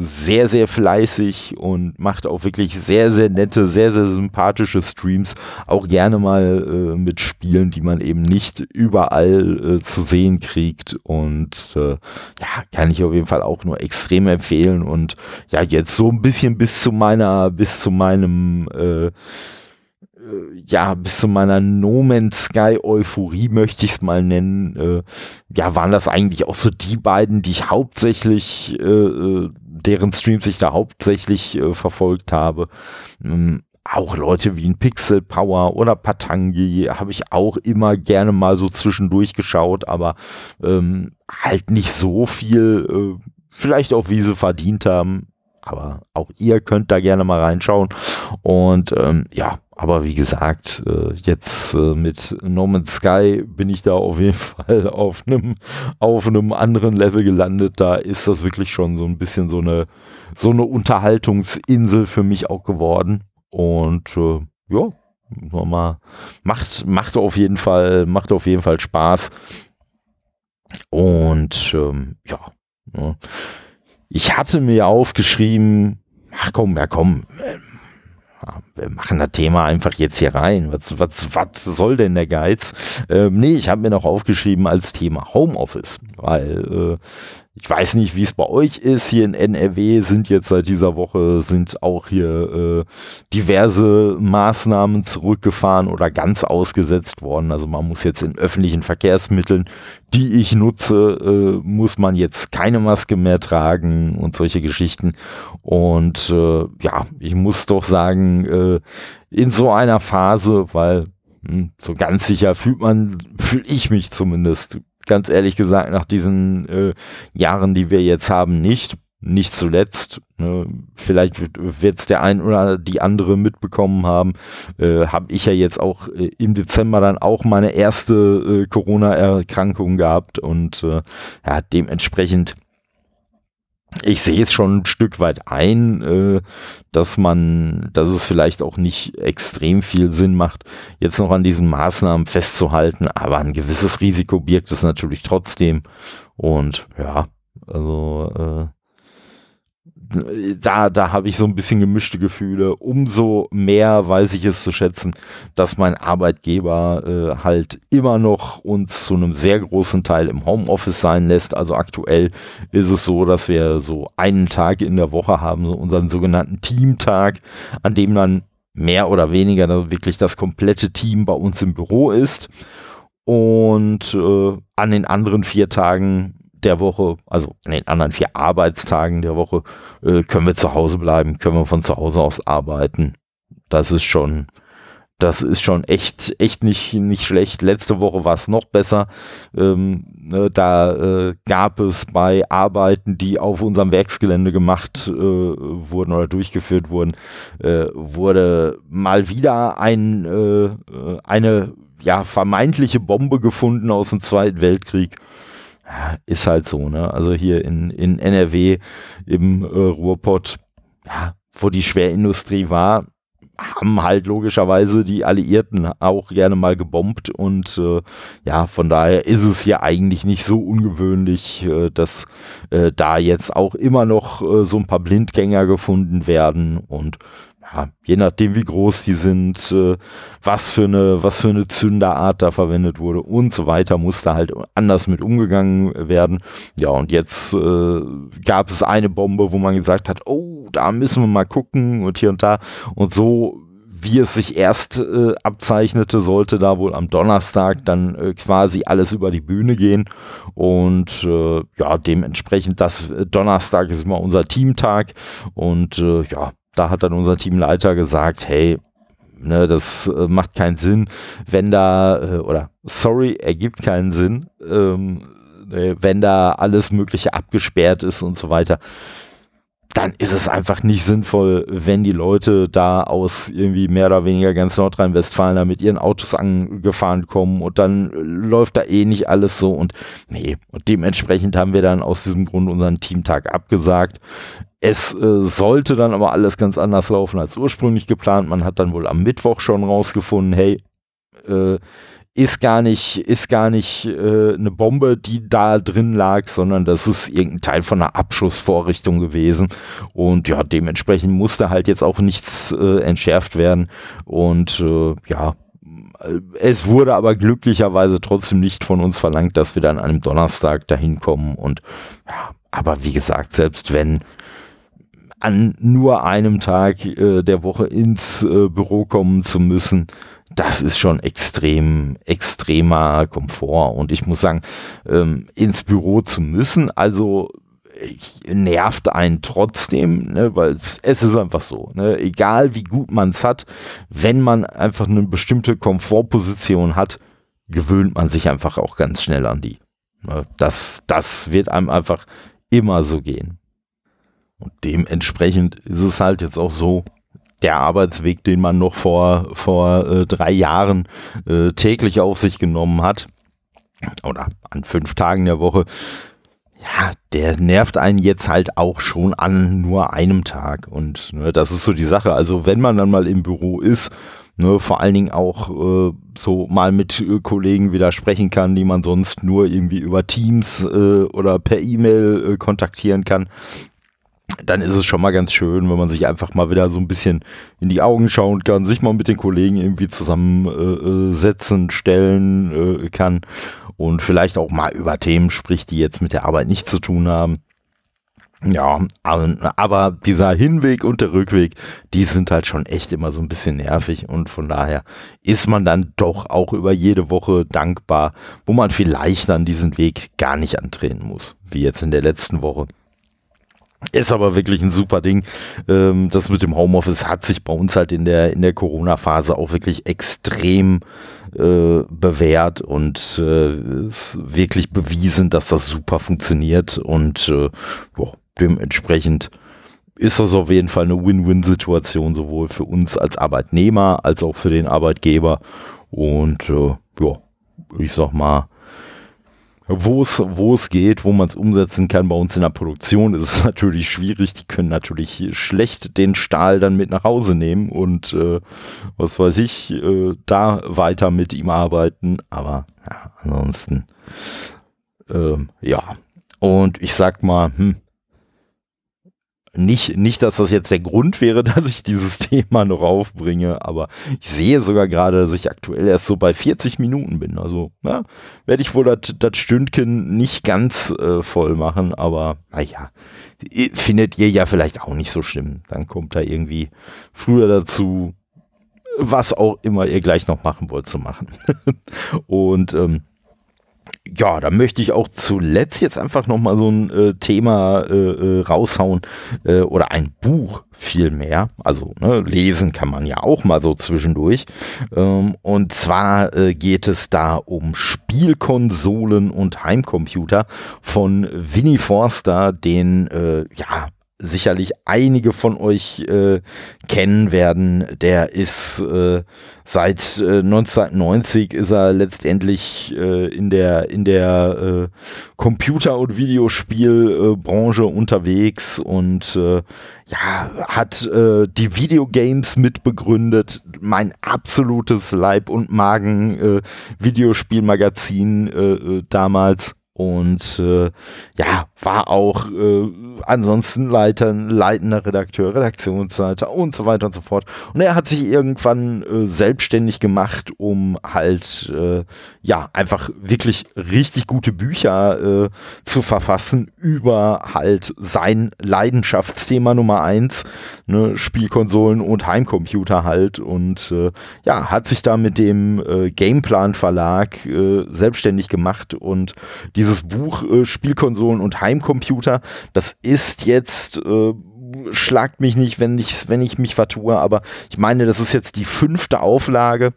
sehr, sehr fleißig und macht auch wirklich sehr, sehr nette, sehr, sehr sympathische Streams. Auch gerne mal äh, mit Spielen, die man eben nicht überall äh, zu sehen kriegt. Und äh, ja, kann ich auf jeden Fall auch nur extrem empfehlen. Und ja, jetzt so ein bisschen bis zu meiner, bis zu meinem äh, ja, bis zu meiner No Man's Sky Euphorie möchte ich es mal nennen, äh, ja, waren das eigentlich auch so die beiden, die ich hauptsächlich, äh, äh deren Streams ich da hauptsächlich äh, verfolgt habe. Ähm, auch Leute wie ein Pixel Power oder Patangi habe ich auch immer gerne mal so zwischendurch geschaut, aber ähm, halt nicht so viel, äh, vielleicht auch wie sie verdient haben. Aber auch ihr könnt da gerne mal reinschauen. Und ähm, ja, aber wie gesagt, äh, jetzt äh, mit No Man's Sky bin ich da auf jeden Fall auf einem auf anderen Level gelandet. Da ist das wirklich schon so ein bisschen so eine so eine Unterhaltungsinsel für mich auch geworden. Und äh, ja, mal macht macht auf jeden Fall macht auf jeden Fall Spaß. Und ähm, ja, ne. Ich hatte mir aufgeschrieben, ach komm, ja komm, wir machen das Thema einfach jetzt hier rein. Was, was, was soll denn der Geiz? Ähm, nee, ich habe mir noch aufgeschrieben als Thema Homeoffice, weil äh, ich weiß nicht, wie es bei euch ist. Hier in NRW sind jetzt seit dieser Woche sind auch hier äh, diverse Maßnahmen zurückgefahren oder ganz ausgesetzt worden. Also man muss jetzt in öffentlichen Verkehrsmitteln, die ich nutze, äh, muss man jetzt keine Maske mehr tragen und solche Geschichten. Und äh, ja, ich muss doch sagen, äh, in so einer Phase, weil hm, so ganz sicher fühlt man, fühle ich mich zumindest ganz ehrlich gesagt, nach diesen äh, Jahren, die wir jetzt haben, nicht. Nicht zuletzt, ne, vielleicht wird es der ein oder die andere mitbekommen haben, äh, habe ich ja jetzt auch äh, im Dezember dann auch meine erste äh, Corona-Erkrankung gehabt und äh, ja, dementsprechend ich sehe es schon ein Stück weit ein, äh, dass man, dass es vielleicht auch nicht extrem viel Sinn macht, jetzt noch an diesen Maßnahmen festzuhalten, aber ein gewisses Risiko birgt es natürlich trotzdem. Und ja, also äh, da, da habe ich so ein bisschen gemischte Gefühle. Umso mehr weiß ich es zu schätzen, dass mein Arbeitgeber äh, halt immer noch uns zu einem sehr großen Teil im Homeoffice sein lässt. Also aktuell ist es so, dass wir so einen Tag in der Woche haben, so unseren sogenannten Teamtag, an dem dann mehr oder weniger wirklich das komplette Team bei uns im Büro ist. Und äh, an den anderen vier Tagen der Woche, also an den anderen vier Arbeitstagen der Woche, äh, können wir zu Hause bleiben, können wir von zu Hause aus arbeiten. Das ist schon, das ist schon echt, echt nicht, nicht schlecht. Letzte Woche war es noch besser. Ähm, ne, da äh, gab es bei Arbeiten, die auf unserem Werksgelände gemacht äh, wurden oder durchgeführt wurden, äh, wurde mal wieder ein, äh, eine ja, vermeintliche Bombe gefunden aus dem Zweiten Weltkrieg ist halt so, ne? Also hier in, in NRW im äh, Ruhrpott, ja, wo die Schwerindustrie war, haben halt logischerweise die Alliierten auch gerne mal gebombt und äh, ja, von daher ist es ja eigentlich nicht so ungewöhnlich, äh, dass äh, da jetzt auch immer noch äh, so ein paar Blindgänger gefunden werden und je nachdem wie groß die sind, äh, was für eine, was für eine Zünderart da verwendet wurde und so weiter, muss da halt anders mit umgegangen werden. Ja, und jetzt äh, gab es eine Bombe, wo man gesagt hat, oh, da müssen wir mal gucken und hier und da. Und so wie es sich erst äh, abzeichnete, sollte da wohl am Donnerstag dann äh, quasi alles über die Bühne gehen. Und äh, ja, dementsprechend, das äh, Donnerstag ist immer unser Teamtag. Und äh, ja, da hat dann unser Teamleiter gesagt, hey, ne, das äh, macht keinen Sinn, wenn da, äh, oder sorry, ergibt keinen Sinn, ähm, äh, wenn da alles Mögliche abgesperrt ist und so weiter dann ist es einfach nicht sinnvoll, wenn die Leute da aus irgendwie mehr oder weniger ganz Nordrhein-Westfalen da mit ihren Autos angefahren kommen und dann läuft da eh nicht alles so und nee, und dementsprechend haben wir dann aus diesem Grund unseren Teamtag abgesagt. Es äh, sollte dann aber alles ganz anders laufen als ursprünglich geplant. Man hat dann wohl am Mittwoch schon rausgefunden, hey, äh, ist gar nicht, ist gar nicht äh, eine Bombe, die da drin lag, sondern das ist irgendein Teil von einer Abschussvorrichtung gewesen. Und ja, dementsprechend musste halt jetzt auch nichts äh, entschärft werden. Und äh, ja, es wurde aber glücklicherweise trotzdem nicht von uns verlangt, dass wir dann an einem Donnerstag dahin kommen. Und ja, aber wie gesagt, selbst wenn an nur einem Tag äh, der Woche ins äh, Büro kommen zu müssen, das ist schon extrem, extremer Komfort. Und ich muss sagen, ähm, ins Büro zu müssen, also nervt einen trotzdem, ne, weil es ist einfach so. Ne, egal wie gut man es hat, wenn man einfach eine bestimmte Komfortposition hat, gewöhnt man sich einfach auch ganz schnell an die. Ne, das, das wird einem einfach immer so gehen. Und dementsprechend ist es halt jetzt auch so, der Arbeitsweg, den man noch vor, vor äh, drei Jahren äh, täglich auf sich genommen hat, oder an fünf Tagen der Woche, ja, der nervt einen jetzt halt auch schon an nur einem Tag. Und ne, das ist so die Sache. Also wenn man dann mal im Büro ist, ne, vor allen Dingen auch äh, so mal mit äh, Kollegen wieder sprechen kann, die man sonst nur irgendwie über Teams äh, oder per E-Mail äh, kontaktieren kann, dann ist es schon mal ganz schön, wenn man sich einfach mal wieder so ein bisschen in die Augen schauen kann, sich mal mit den Kollegen irgendwie zusammensetzen, äh, stellen äh, kann und vielleicht auch mal über Themen spricht, die jetzt mit der Arbeit nichts zu tun haben. Ja, aber dieser Hinweg und der Rückweg, die sind halt schon echt immer so ein bisschen nervig und von daher ist man dann doch auch über jede Woche dankbar, wo man vielleicht dann diesen Weg gar nicht antreten muss, wie jetzt in der letzten Woche. Ist aber wirklich ein super Ding. Ähm, das mit dem Homeoffice hat sich bei uns halt in der, in der Corona-Phase auch wirklich extrem äh, bewährt und äh, ist wirklich bewiesen, dass das super funktioniert und äh, boah, dementsprechend ist das auf jeden Fall eine Win-Win-Situation, sowohl für uns als Arbeitnehmer als auch für den Arbeitgeber. Und äh, ja, ich sag mal, wo es, geht, wo man es umsetzen kann. Bei uns in der Produktion ist es natürlich schwierig. Die können natürlich schlecht den Stahl dann mit nach Hause nehmen und äh, was weiß ich, äh, da weiter mit ihm arbeiten. Aber ja, ansonsten, ähm, ja. Und ich sag mal, hm, nicht, nicht, dass das jetzt der Grund wäre, dass ich dieses Thema noch aufbringe, aber ich sehe sogar gerade, dass ich aktuell erst so bei 40 Minuten bin. Also ja, werde ich wohl das Stündchen nicht ganz äh, voll machen, aber naja, findet ihr ja vielleicht auch nicht so schlimm. Dann kommt da irgendwie früher dazu, was auch immer ihr gleich noch machen wollt zu machen. Und ähm, ja, da möchte ich auch zuletzt jetzt einfach nochmal so ein äh, Thema äh, äh, raushauen äh, oder ein Buch vielmehr. Also ne, lesen kann man ja auch mal so zwischendurch. Ähm, und zwar äh, geht es da um Spielkonsolen und Heimcomputer von Winnie Forster, den äh, ja sicherlich einige von euch äh, kennen werden. Der ist äh, seit äh, 1990 ist er letztendlich äh, in der in der äh, Computer- und Videospielbranche unterwegs und äh, ja hat die Videogames mitbegründet. Mein absolutes Leib und Magen Videospielmagazin damals und äh, ja, war auch äh, ansonsten Leiter, leitender Redakteur, Redaktionsleiter und so weiter und so fort. Und er hat sich irgendwann äh, selbstständig gemacht, um halt äh, ja einfach wirklich richtig gute Bücher äh, zu verfassen über halt sein Leidenschaftsthema Nummer eins, ne, Spielkonsolen und Heimcomputer halt. Und äh, ja, hat sich da mit dem Gameplan Verlag selbstständig gemacht und die dieses Buch äh, Spielkonsolen und Heimcomputer, das ist jetzt, äh, schlagt mich nicht, wenn ich, wenn ich mich vertue, aber ich meine, das ist jetzt die fünfte Auflage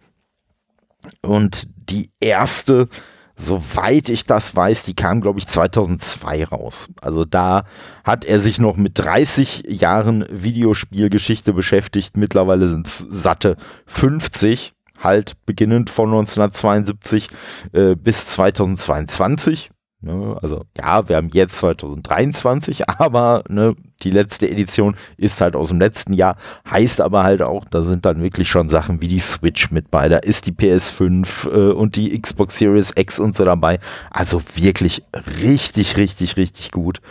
und die erste, soweit ich das weiß, die kam, glaube ich, 2002 raus. Also da hat er sich noch mit 30 Jahren Videospielgeschichte beschäftigt. Mittlerweile sind es satte 50, halt beginnend von 1972 äh, bis 2022. Ne? Also ja, wir haben jetzt 2023, aber ne, die letzte Edition ist halt aus dem letzten Jahr, heißt aber halt auch, da sind dann wirklich schon Sachen wie die Switch mit bei, da ist die PS5 äh, und die Xbox Series X und so dabei. Also wirklich richtig, richtig, richtig gut.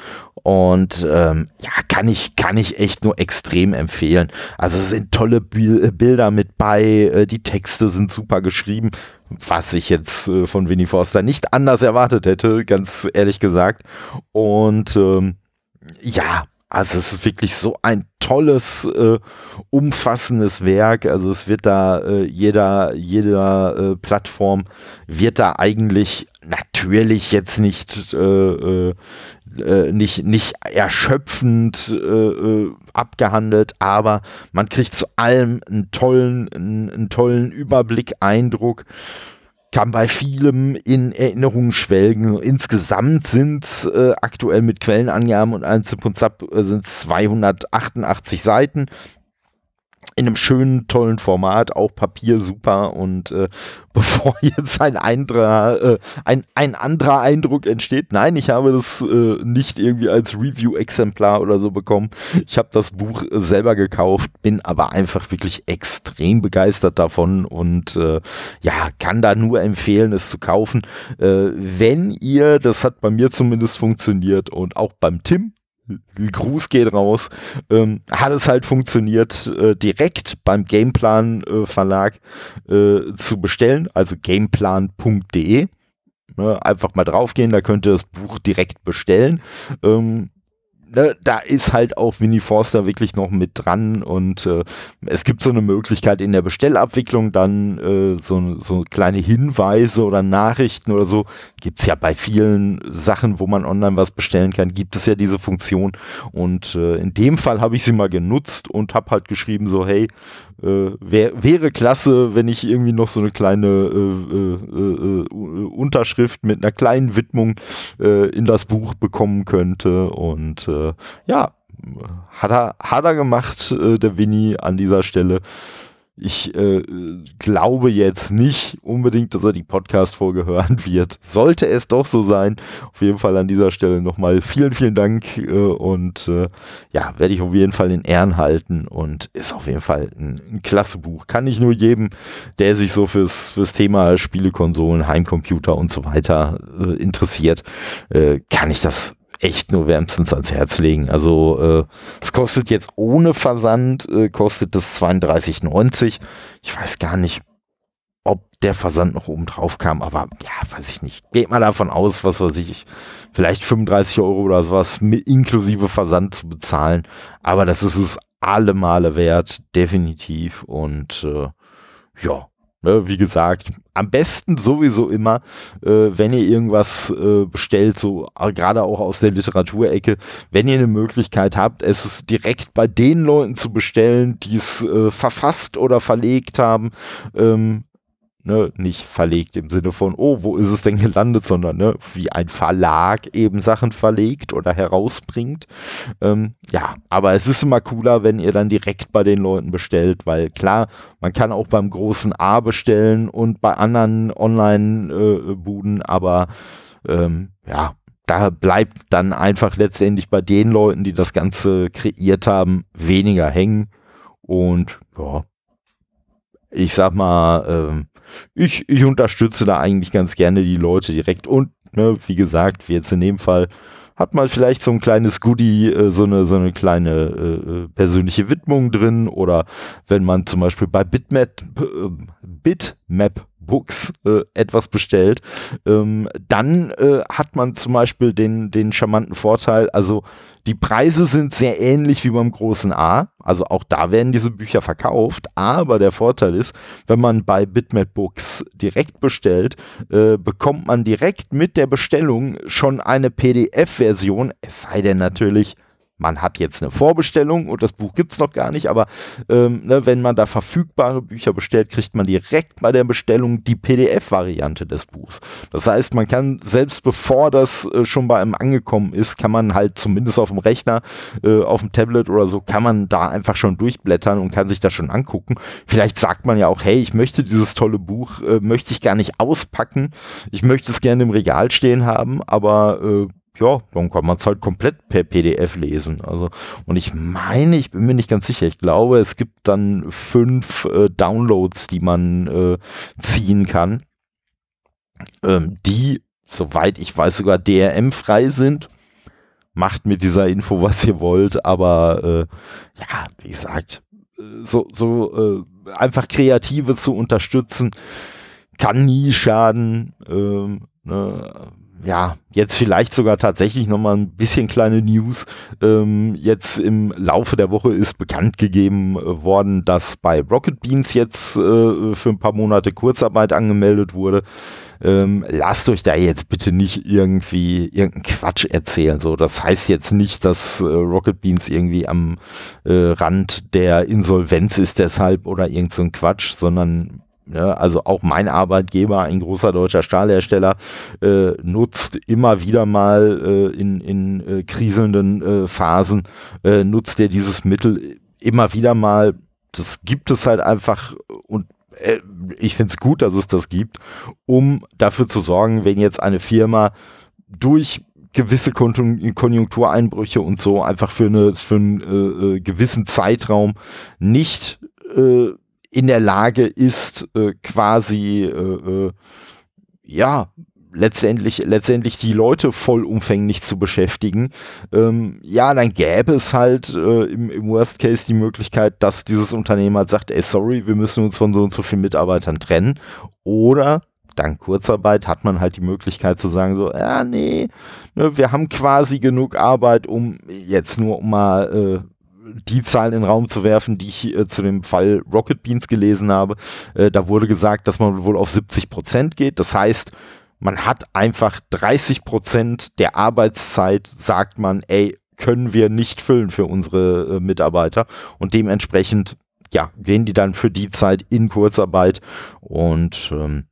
Und ähm, ja, kann ich, kann ich echt nur extrem empfehlen. Also sind tolle Bilder mit bei, äh, die Texte sind super geschrieben, was ich jetzt äh, von Winnie Forster nicht anders erwartet hätte, ganz ehrlich gesagt. Und ähm, ja, also es ist wirklich so ein tolles, äh, umfassendes Werk. Also es wird da äh, jeder, jeder äh, Plattform wird da eigentlich natürlich jetzt nicht, äh, äh, äh, nicht, nicht erschöpfend abgehandelt, aber man kriegt zu allem einen tollen, einen, einen tollen Überblick, Eindruck kann bei vielem in Erinnerungen schwelgen. Insgesamt sind es äh, aktuell mit Quellenangaben und allem Zip und Zap äh, sind 288 Seiten in einem schönen, tollen Format, auch Papier super und äh, bevor jetzt ein anderer, äh, ein, ein anderer Eindruck entsteht, nein, ich habe das äh, nicht irgendwie als Review-Exemplar oder so bekommen. Ich habe das Buch äh, selber gekauft, bin aber einfach wirklich extrem begeistert davon und äh, ja, kann da nur empfehlen, es zu kaufen. Äh, wenn ihr, das hat bei mir zumindest funktioniert und auch beim Tim, Gruß geht raus, ähm, hat es halt funktioniert, äh, direkt beim Gameplan äh, Verlag äh, zu bestellen, also gameplan.de. Ne, einfach mal draufgehen, da könnt ihr das Buch direkt bestellen. Ähm, ne, da ist halt auch Winnie Forster wirklich noch mit dran und äh, es gibt so eine Möglichkeit in der Bestellabwicklung dann äh, so, so kleine Hinweise oder Nachrichten oder so. Gibt es ja bei vielen Sachen, wo man online was bestellen kann, gibt es ja diese Funktion und äh, in dem Fall habe ich sie mal genutzt und habe halt geschrieben so, hey, äh, wär, wäre klasse, wenn ich irgendwie noch so eine kleine äh, äh, äh, Unterschrift mit einer kleinen Widmung in das Buch bekommen könnte. Und ja, hat er, hat er gemacht, der Winnie an dieser Stelle. Ich äh, glaube jetzt nicht unbedingt, dass er die Podcast-Folge hören wird. Sollte es doch so sein, auf jeden Fall an dieser Stelle nochmal vielen, vielen Dank äh, und äh, ja, werde ich auf jeden Fall in Ehren halten und ist auf jeden Fall ein, ein klasse Buch. Kann ich nur jedem, der sich so fürs, fürs Thema Spielekonsolen, Heimcomputer und so weiter äh, interessiert, äh, kann ich das echt nur wärmstens ans Herz legen. Also äh, es kostet jetzt ohne Versand, äh, kostet es 32,90. Ich weiß gar nicht, ob der Versand noch oben drauf kam, aber ja, weiß ich nicht. Geht mal davon aus, was weiß ich, vielleicht 35 Euro oder sowas inklusive Versand zu bezahlen. Aber das ist es alle Male wert, definitiv. Und äh, ja, wie gesagt, am besten sowieso immer, äh, wenn ihr irgendwas äh, bestellt, so äh, gerade auch aus der Literaturecke, wenn ihr eine Möglichkeit habt, es direkt bei den Leuten zu bestellen, die es äh, verfasst oder verlegt haben, ähm, ne, nicht verlegt im Sinne von, oh, wo ist es denn gelandet, sondern ne, wie ein Verlag eben Sachen verlegt oder herausbringt. Ähm, ja, aber es ist immer cooler, wenn ihr dann direkt bei den Leuten bestellt, weil klar, man kann auch beim großen A bestellen und bei anderen Online-Buden, äh, aber ähm, ja, da bleibt dann einfach letztendlich bei den Leuten, die das Ganze kreiert haben, weniger hängen. Und ja, ich sag mal, ähm, ich, ich unterstütze da eigentlich ganz gerne die Leute direkt. Und ne, wie gesagt, wie jetzt in dem Fall, hat man vielleicht so ein kleines Goodie, äh, so eine, so eine kleine äh, äh persönliche Widmung drin. Oder wenn man zum Beispiel bei Bitmap, äh, Bitmap Books äh, etwas bestellt, ähm, dann äh, hat man zum Beispiel den, den charmanten Vorteil, also die Preise sind sehr ähnlich wie beim großen A, also auch da werden diese Bücher verkauft, aber der Vorteil ist, wenn man bei Bitmap Books direkt bestellt, äh, bekommt man direkt mit der Bestellung schon eine PDF-Version, es sei denn natürlich, man hat jetzt eine Vorbestellung und das Buch gibt es noch gar nicht, aber ähm, ne, wenn man da verfügbare Bücher bestellt, kriegt man direkt bei der Bestellung die PDF-Variante des Buchs. Das heißt, man kann selbst bevor das äh, schon bei einem angekommen ist, kann man halt zumindest auf dem Rechner, äh, auf dem Tablet oder so, kann man da einfach schon durchblättern und kann sich das schon angucken. Vielleicht sagt man ja auch, hey, ich möchte dieses tolle Buch, äh, möchte ich gar nicht auspacken, ich möchte es gerne im Regal stehen haben, aber äh, ja, dann kann man es halt komplett per PDF lesen. Also, und ich meine, ich bin mir nicht ganz sicher, ich glaube, es gibt dann fünf äh, Downloads, die man äh, ziehen kann, ähm, die, soweit ich weiß, sogar DRM-frei sind. Macht mit dieser Info, was ihr wollt, aber äh, ja, wie gesagt, äh, so, so äh, einfach Kreative zu unterstützen, kann nie schaden. Ähm, ne? Ja, jetzt vielleicht sogar tatsächlich nochmal ein bisschen kleine News. Ähm, jetzt im Laufe der Woche ist bekannt gegeben worden, dass bei Rocket Beans jetzt äh, für ein paar Monate Kurzarbeit angemeldet wurde. Ähm, lasst euch da jetzt bitte nicht irgendwie irgendeinen Quatsch erzählen. So, das heißt jetzt nicht, dass äh, Rocket Beans irgendwie am äh, Rand der Insolvenz ist deshalb oder irgend so ein Quatsch, sondern ja, also auch mein Arbeitgeber, ein großer deutscher Stahlhersteller, äh, nutzt immer wieder mal äh, in, in äh, kriselnden äh, Phasen, äh, nutzt er dieses Mittel immer wieder mal. Das gibt es halt einfach und äh, ich finde es gut, dass es das gibt, um dafür zu sorgen, wenn jetzt eine Firma durch gewisse Konjunktureinbrüche und so einfach für, eine, für einen gewissen Zeitraum nicht in der Lage ist, äh, quasi, äh, äh, ja, letztendlich, letztendlich die Leute vollumfänglich zu beschäftigen, ähm, ja, dann gäbe es halt äh, im, im, Worst Case die Möglichkeit, dass dieses Unternehmen halt sagt, ey, sorry, wir müssen uns von so und so vielen Mitarbeitern trennen. Oder dank Kurzarbeit hat man halt die Möglichkeit zu sagen, so, ja, nee, ne, wir haben quasi genug Arbeit, um jetzt nur mal äh, die Zahlen in den Raum zu werfen, die ich äh, zu dem Fall Rocket Beans gelesen habe. Äh, da wurde gesagt, dass man wohl auf 70 Prozent geht. Das heißt, man hat einfach 30 Prozent der Arbeitszeit, sagt man, ey, können wir nicht füllen für unsere äh, Mitarbeiter. Und dementsprechend, ja, gehen die dann für die Zeit in Kurzarbeit. Und ähm,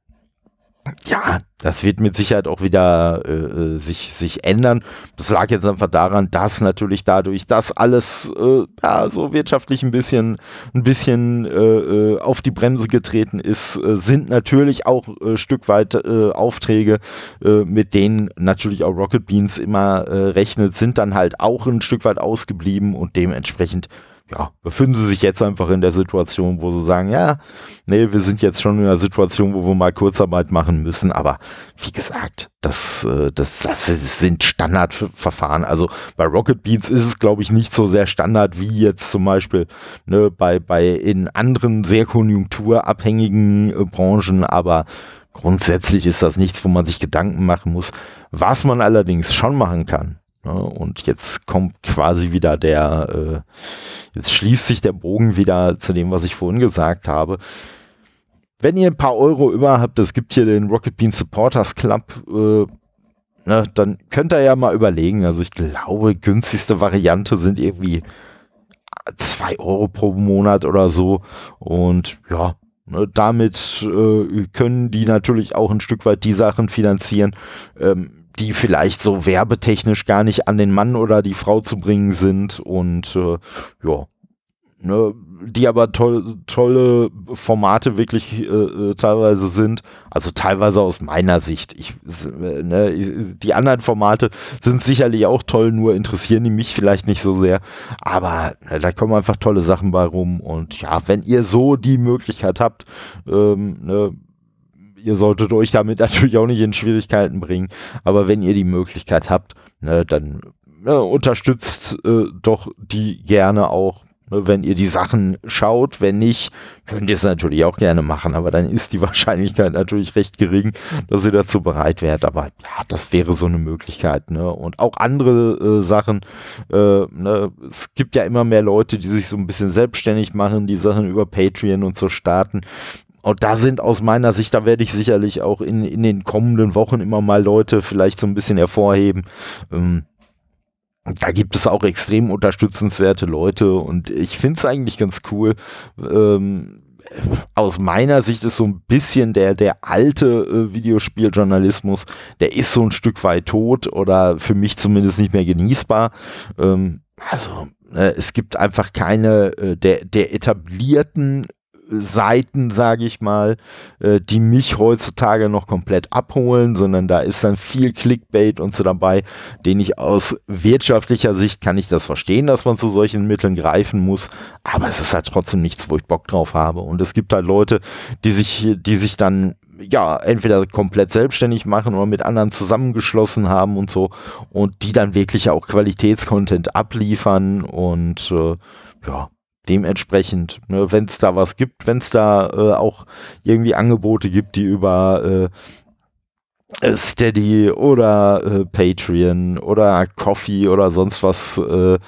ja, das wird mit Sicherheit auch wieder äh, äh, sich, sich ändern. Das lag jetzt einfach daran, dass natürlich dadurch, dass alles äh, ja, so wirtschaftlich ein bisschen, ein bisschen äh, äh auf die Bremse getreten ist, äh, sind natürlich auch äh, Stück weit Aufträge, mit denen natürlich auch Rocket Beans immer rechnet, sind dann halt auch ein Stück weit ausgeblieben und dementsprechend ja, befinden sie sich jetzt einfach in der Situation, wo sie sagen, ja, nee, wir sind jetzt schon in einer Situation, wo wir mal Kurzarbeit machen müssen. Aber wie gesagt, das, äh, das, das sind Standardverfahren. Also bei Rocket Beans ist es, glaube ich, nicht so sehr Standard wie jetzt zum Beispiel ne, bei, bei in anderen sehr konjunkturabhängigen äh, Branchen. Aber grundsätzlich ist das nichts, wo man sich Gedanken machen muss. Was man allerdings schon machen kann? Und jetzt kommt quasi wieder der, äh, jetzt schließt sich der Bogen wieder zu dem, was ich vorhin gesagt habe. Wenn ihr ein paar Euro über habt, es gibt hier den Rocket Bean Supporters Club, äh, ne, dann könnt ihr ja mal überlegen. Also ich glaube, günstigste Variante sind irgendwie zwei Euro pro Monat oder so. Und ja, ne, damit äh, können die natürlich auch ein Stück weit die Sachen finanzieren, ähm, die vielleicht so werbetechnisch gar nicht an den Mann oder die Frau zu bringen sind und äh, ja, ne, die aber toll, tolle Formate wirklich äh, äh teilweise sind. Also teilweise aus meiner Sicht. Ich, ne, die anderen Formate sind sicherlich auch toll, nur interessieren die mich vielleicht nicht so sehr. Aber ne, da kommen einfach tolle Sachen bei rum. Und ja, wenn ihr so die Möglichkeit habt, ähm, ne, ihr solltet euch damit natürlich auch nicht in Schwierigkeiten bringen. Aber wenn ihr die Möglichkeit habt, ne, dann ne, unterstützt äh, doch die gerne auch, ne, wenn ihr die Sachen schaut. Wenn nicht, könnt ihr es natürlich auch gerne machen. Aber dann ist die Wahrscheinlichkeit natürlich recht gering, dass ihr dazu bereit wärt. Aber ja, das wäre so eine Möglichkeit. Ne? Und auch andere äh, Sachen. Äh, ne? Es gibt ja immer mehr Leute, die sich so ein bisschen selbstständig machen, die Sachen über Patreon und so starten. Und da sind aus meiner Sicht, da werde ich sicherlich auch in, in den kommenden Wochen immer mal Leute vielleicht so ein bisschen hervorheben. Ähm, da gibt es auch extrem unterstützenswerte Leute und ich finde es eigentlich ganz cool. Ähm, aus meiner Sicht ist so ein bisschen der, der alte äh, Videospieljournalismus, der ist so ein Stück weit tot oder für mich zumindest nicht mehr genießbar. Ähm, also, äh, es gibt einfach keine äh, der, der etablierten Seiten, sage ich mal, äh, die mich heutzutage noch komplett abholen, sondern da ist dann viel Clickbait und so dabei, den ich aus wirtschaftlicher Sicht kann ich das verstehen, dass man zu solchen Mitteln greifen muss, aber es ist halt trotzdem nichts, wo ich Bock drauf habe. Und es gibt halt Leute, die sich, die sich dann ja, entweder komplett selbstständig machen oder mit anderen zusammengeschlossen haben und so und die dann wirklich auch Qualitätscontent abliefern und äh, ja, dementsprechend, ne, wenn es da was gibt, wenn es da äh, auch irgendwie Angebote gibt, die über äh, Steady oder äh, Patreon oder Coffee oder sonst was äh,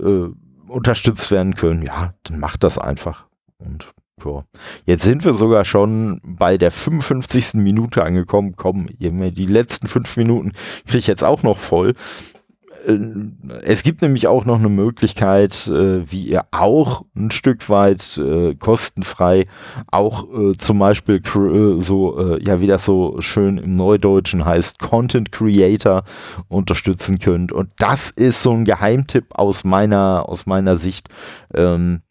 äh, unterstützt werden können, ja, dann macht das einfach. Und ja. Jetzt sind wir sogar schon bei der 55. Minute angekommen. Komm, die letzten fünf Minuten kriege ich jetzt auch noch voll. Äh, es gibt nämlich auch noch eine Möglichkeit, äh, wie ihr auch ein Stück weit äh, kostenfrei auch zum Beispiel so, ja, wie das so schön im Neudeutschen heißt, Content Creator unterstützen könnt. Und das ist so ein Geheimtipp aus meiner, aus meiner Sicht. Ähm,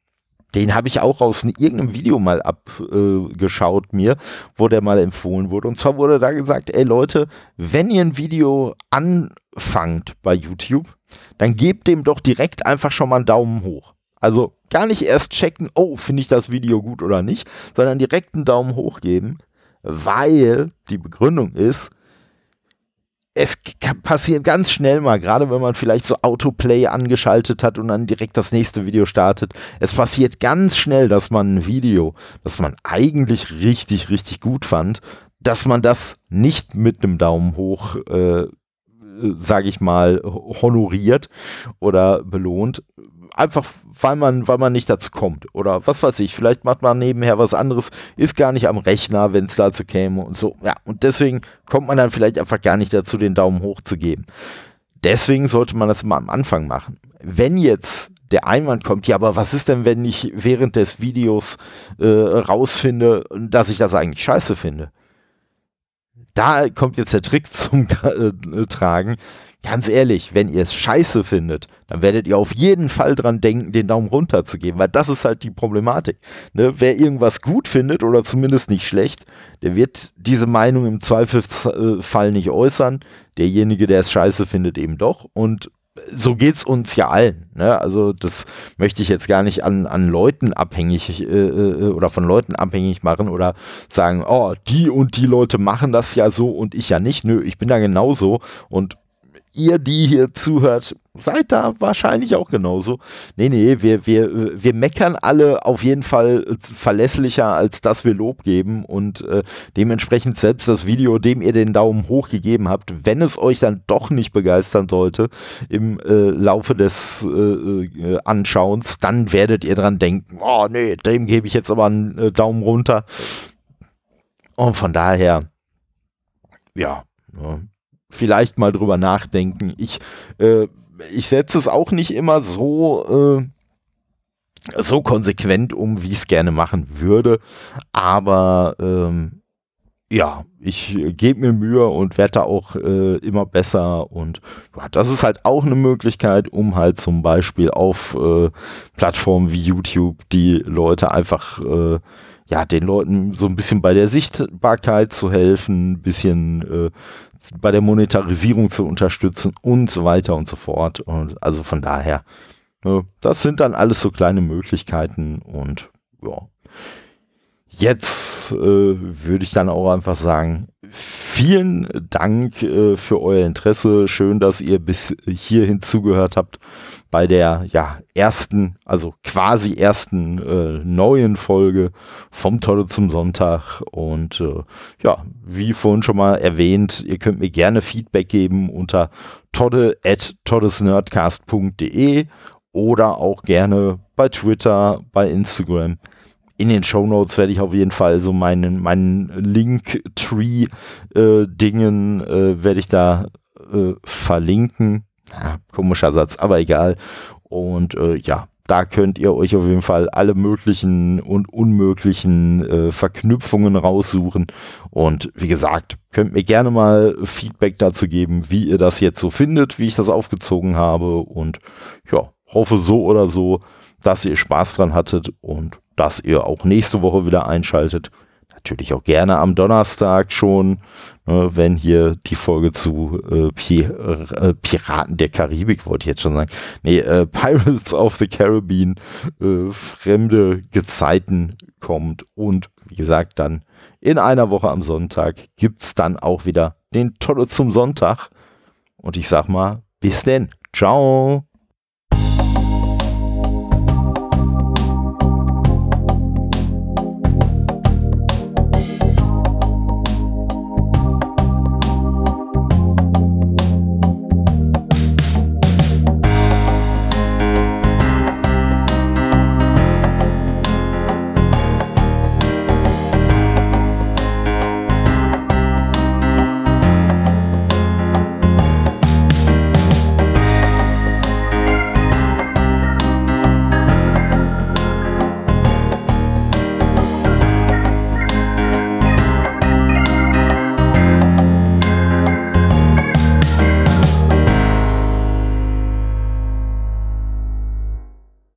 den habe ich auch aus irgendeinem Video mal abgeschaut mir, wo der mal empfohlen wurde. Und zwar wurde da gesagt, ey Leute, wenn ihr ein Video anfangt bei YouTube, dann gebt dem doch direkt einfach schon mal einen Daumen hoch. Also gar nicht erst checken, oh, finde ich das Video gut oder nicht, sondern direkt einen Daumen hoch geben, weil die Begründung ist, es passiert ganz schnell mal, gerade wenn man vielleicht so Autoplay angeschaltet hat und dann direkt das nächste Video startet. Es passiert ganz schnell, dass man ein Video, das man eigentlich richtig, richtig gut fand, dass man das nicht mit einem Daumen hoch, äh, sage ich mal, honoriert oder belohnt, einfach weil man, weil man nicht dazu kommt. Oder was weiß ich, vielleicht macht man nebenher was anderes, ist gar nicht am Rechner, wenn es dazu käme und so. Ja, und deswegen kommt man dann vielleicht einfach gar nicht dazu, den Daumen hoch zu geben. Deswegen sollte man das immer am Anfang machen. Wenn jetzt der Einwand kommt, ja, aber was ist denn, wenn ich während des Videos äh, rausfinde, dass ich das eigentlich scheiße finde? Da kommt jetzt der Trick zum äh, Tragen ganz ehrlich, wenn ihr es scheiße findet, dann werdet ihr auf jeden Fall dran denken, den Daumen runter zu geben, weil das ist halt die Problematik. Ne? Wer irgendwas gut findet oder zumindest nicht schlecht, der wird diese Meinung im Zweifelsfall nicht äußern. Derjenige, der es scheiße findet, eben doch. Und so geht es uns ja allen. Ne? Also das möchte ich jetzt gar nicht an, an Leuten abhängig äh, äh, oder von Leuten abhängig machen oder sagen, oh, die und die Leute machen das ja so und ich ja nicht. Nö, ich bin da genauso und ihr, die hier zuhört, seid da wahrscheinlich auch genauso. Nee, nee, wir, wir, wir meckern alle auf jeden Fall verlässlicher, als dass wir Lob geben und äh, dementsprechend selbst das Video, dem ihr den Daumen hoch gegeben habt, wenn es euch dann doch nicht begeistern sollte im äh, Laufe des äh, äh Anschauens, dann werdet ihr dran denken, oh nee, dem gebe ich jetzt aber einen äh, Daumen runter. Und von daher, ja, ja vielleicht mal drüber nachdenken. Ich, äh, ich setze es auch nicht immer so, äh, so konsequent um, wie ich es gerne machen würde. Aber ähm, ja, ich gebe mir Mühe und werde da auch äh, immer besser. Und ja, das ist halt auch eine Möglichkeit, um halt zum Beispiel auf äh, Plattformen wie YouTube die Leute einfach äh, ja, den Leuten so ein bisschen bei der Sichtbarkeit zu helfen, ein bisschen äh, bei der Monetarisierung zu unterstützen und so weiter und so fort. Und also von daher, ne, das sind dann alles so kleine Möglichkeiten und ja. Jetzt äh, würde ich dann auch einfach sagen, vielen Dank äh, für euer Interesse. Schön, dass ihr bis hierhin zugehört habt bei der ja ersten, also quasi ersten äh, neuen Folge vom Tolle zum Sonntag. Und äh, ja, wie vorhin schon mal erwähnt, ihr könnt mir gerne Feedback geben unter toddesnerdcast.de oder auch gerne bei Twitter, bei Instagram. In den Show Notes werde ich auf jeden Fall so meinen, meinen Link-Tree-Dingen äh, äh, werde ich da äh, verlinken ja, komischer Satz, aber egal. Und äh, ja, da könnt ihr euch auf jeden Fall alle möglichen und unmöglichen äh, Verknüpfungen raussuchen. Und wie gesagt, könnt mir gerne mal Feedback dazu geben, wie ihr das jetzt so findet, wie ich das aufgezogen habe. Und ja, hoffe so oder so, dass ihr Spaß dran hattet. Und dass ihr auch nächste Woche wieder einschaltet. Natürlich auch gerne am Donnerstag schon, ne, wenn hier die Folge zu äh, äh, Piraten der Karibik, wollte ich jetzt schon sagen. Nee, äh, Pirates of the Caribbean, fremde Gezeiten kommt. Und wie gesagt, dann in einer Woche am Sonntag gibt es dann auch wieder den Tolle zum Sonntag. Und ich sag mal, bis denn. Ciao.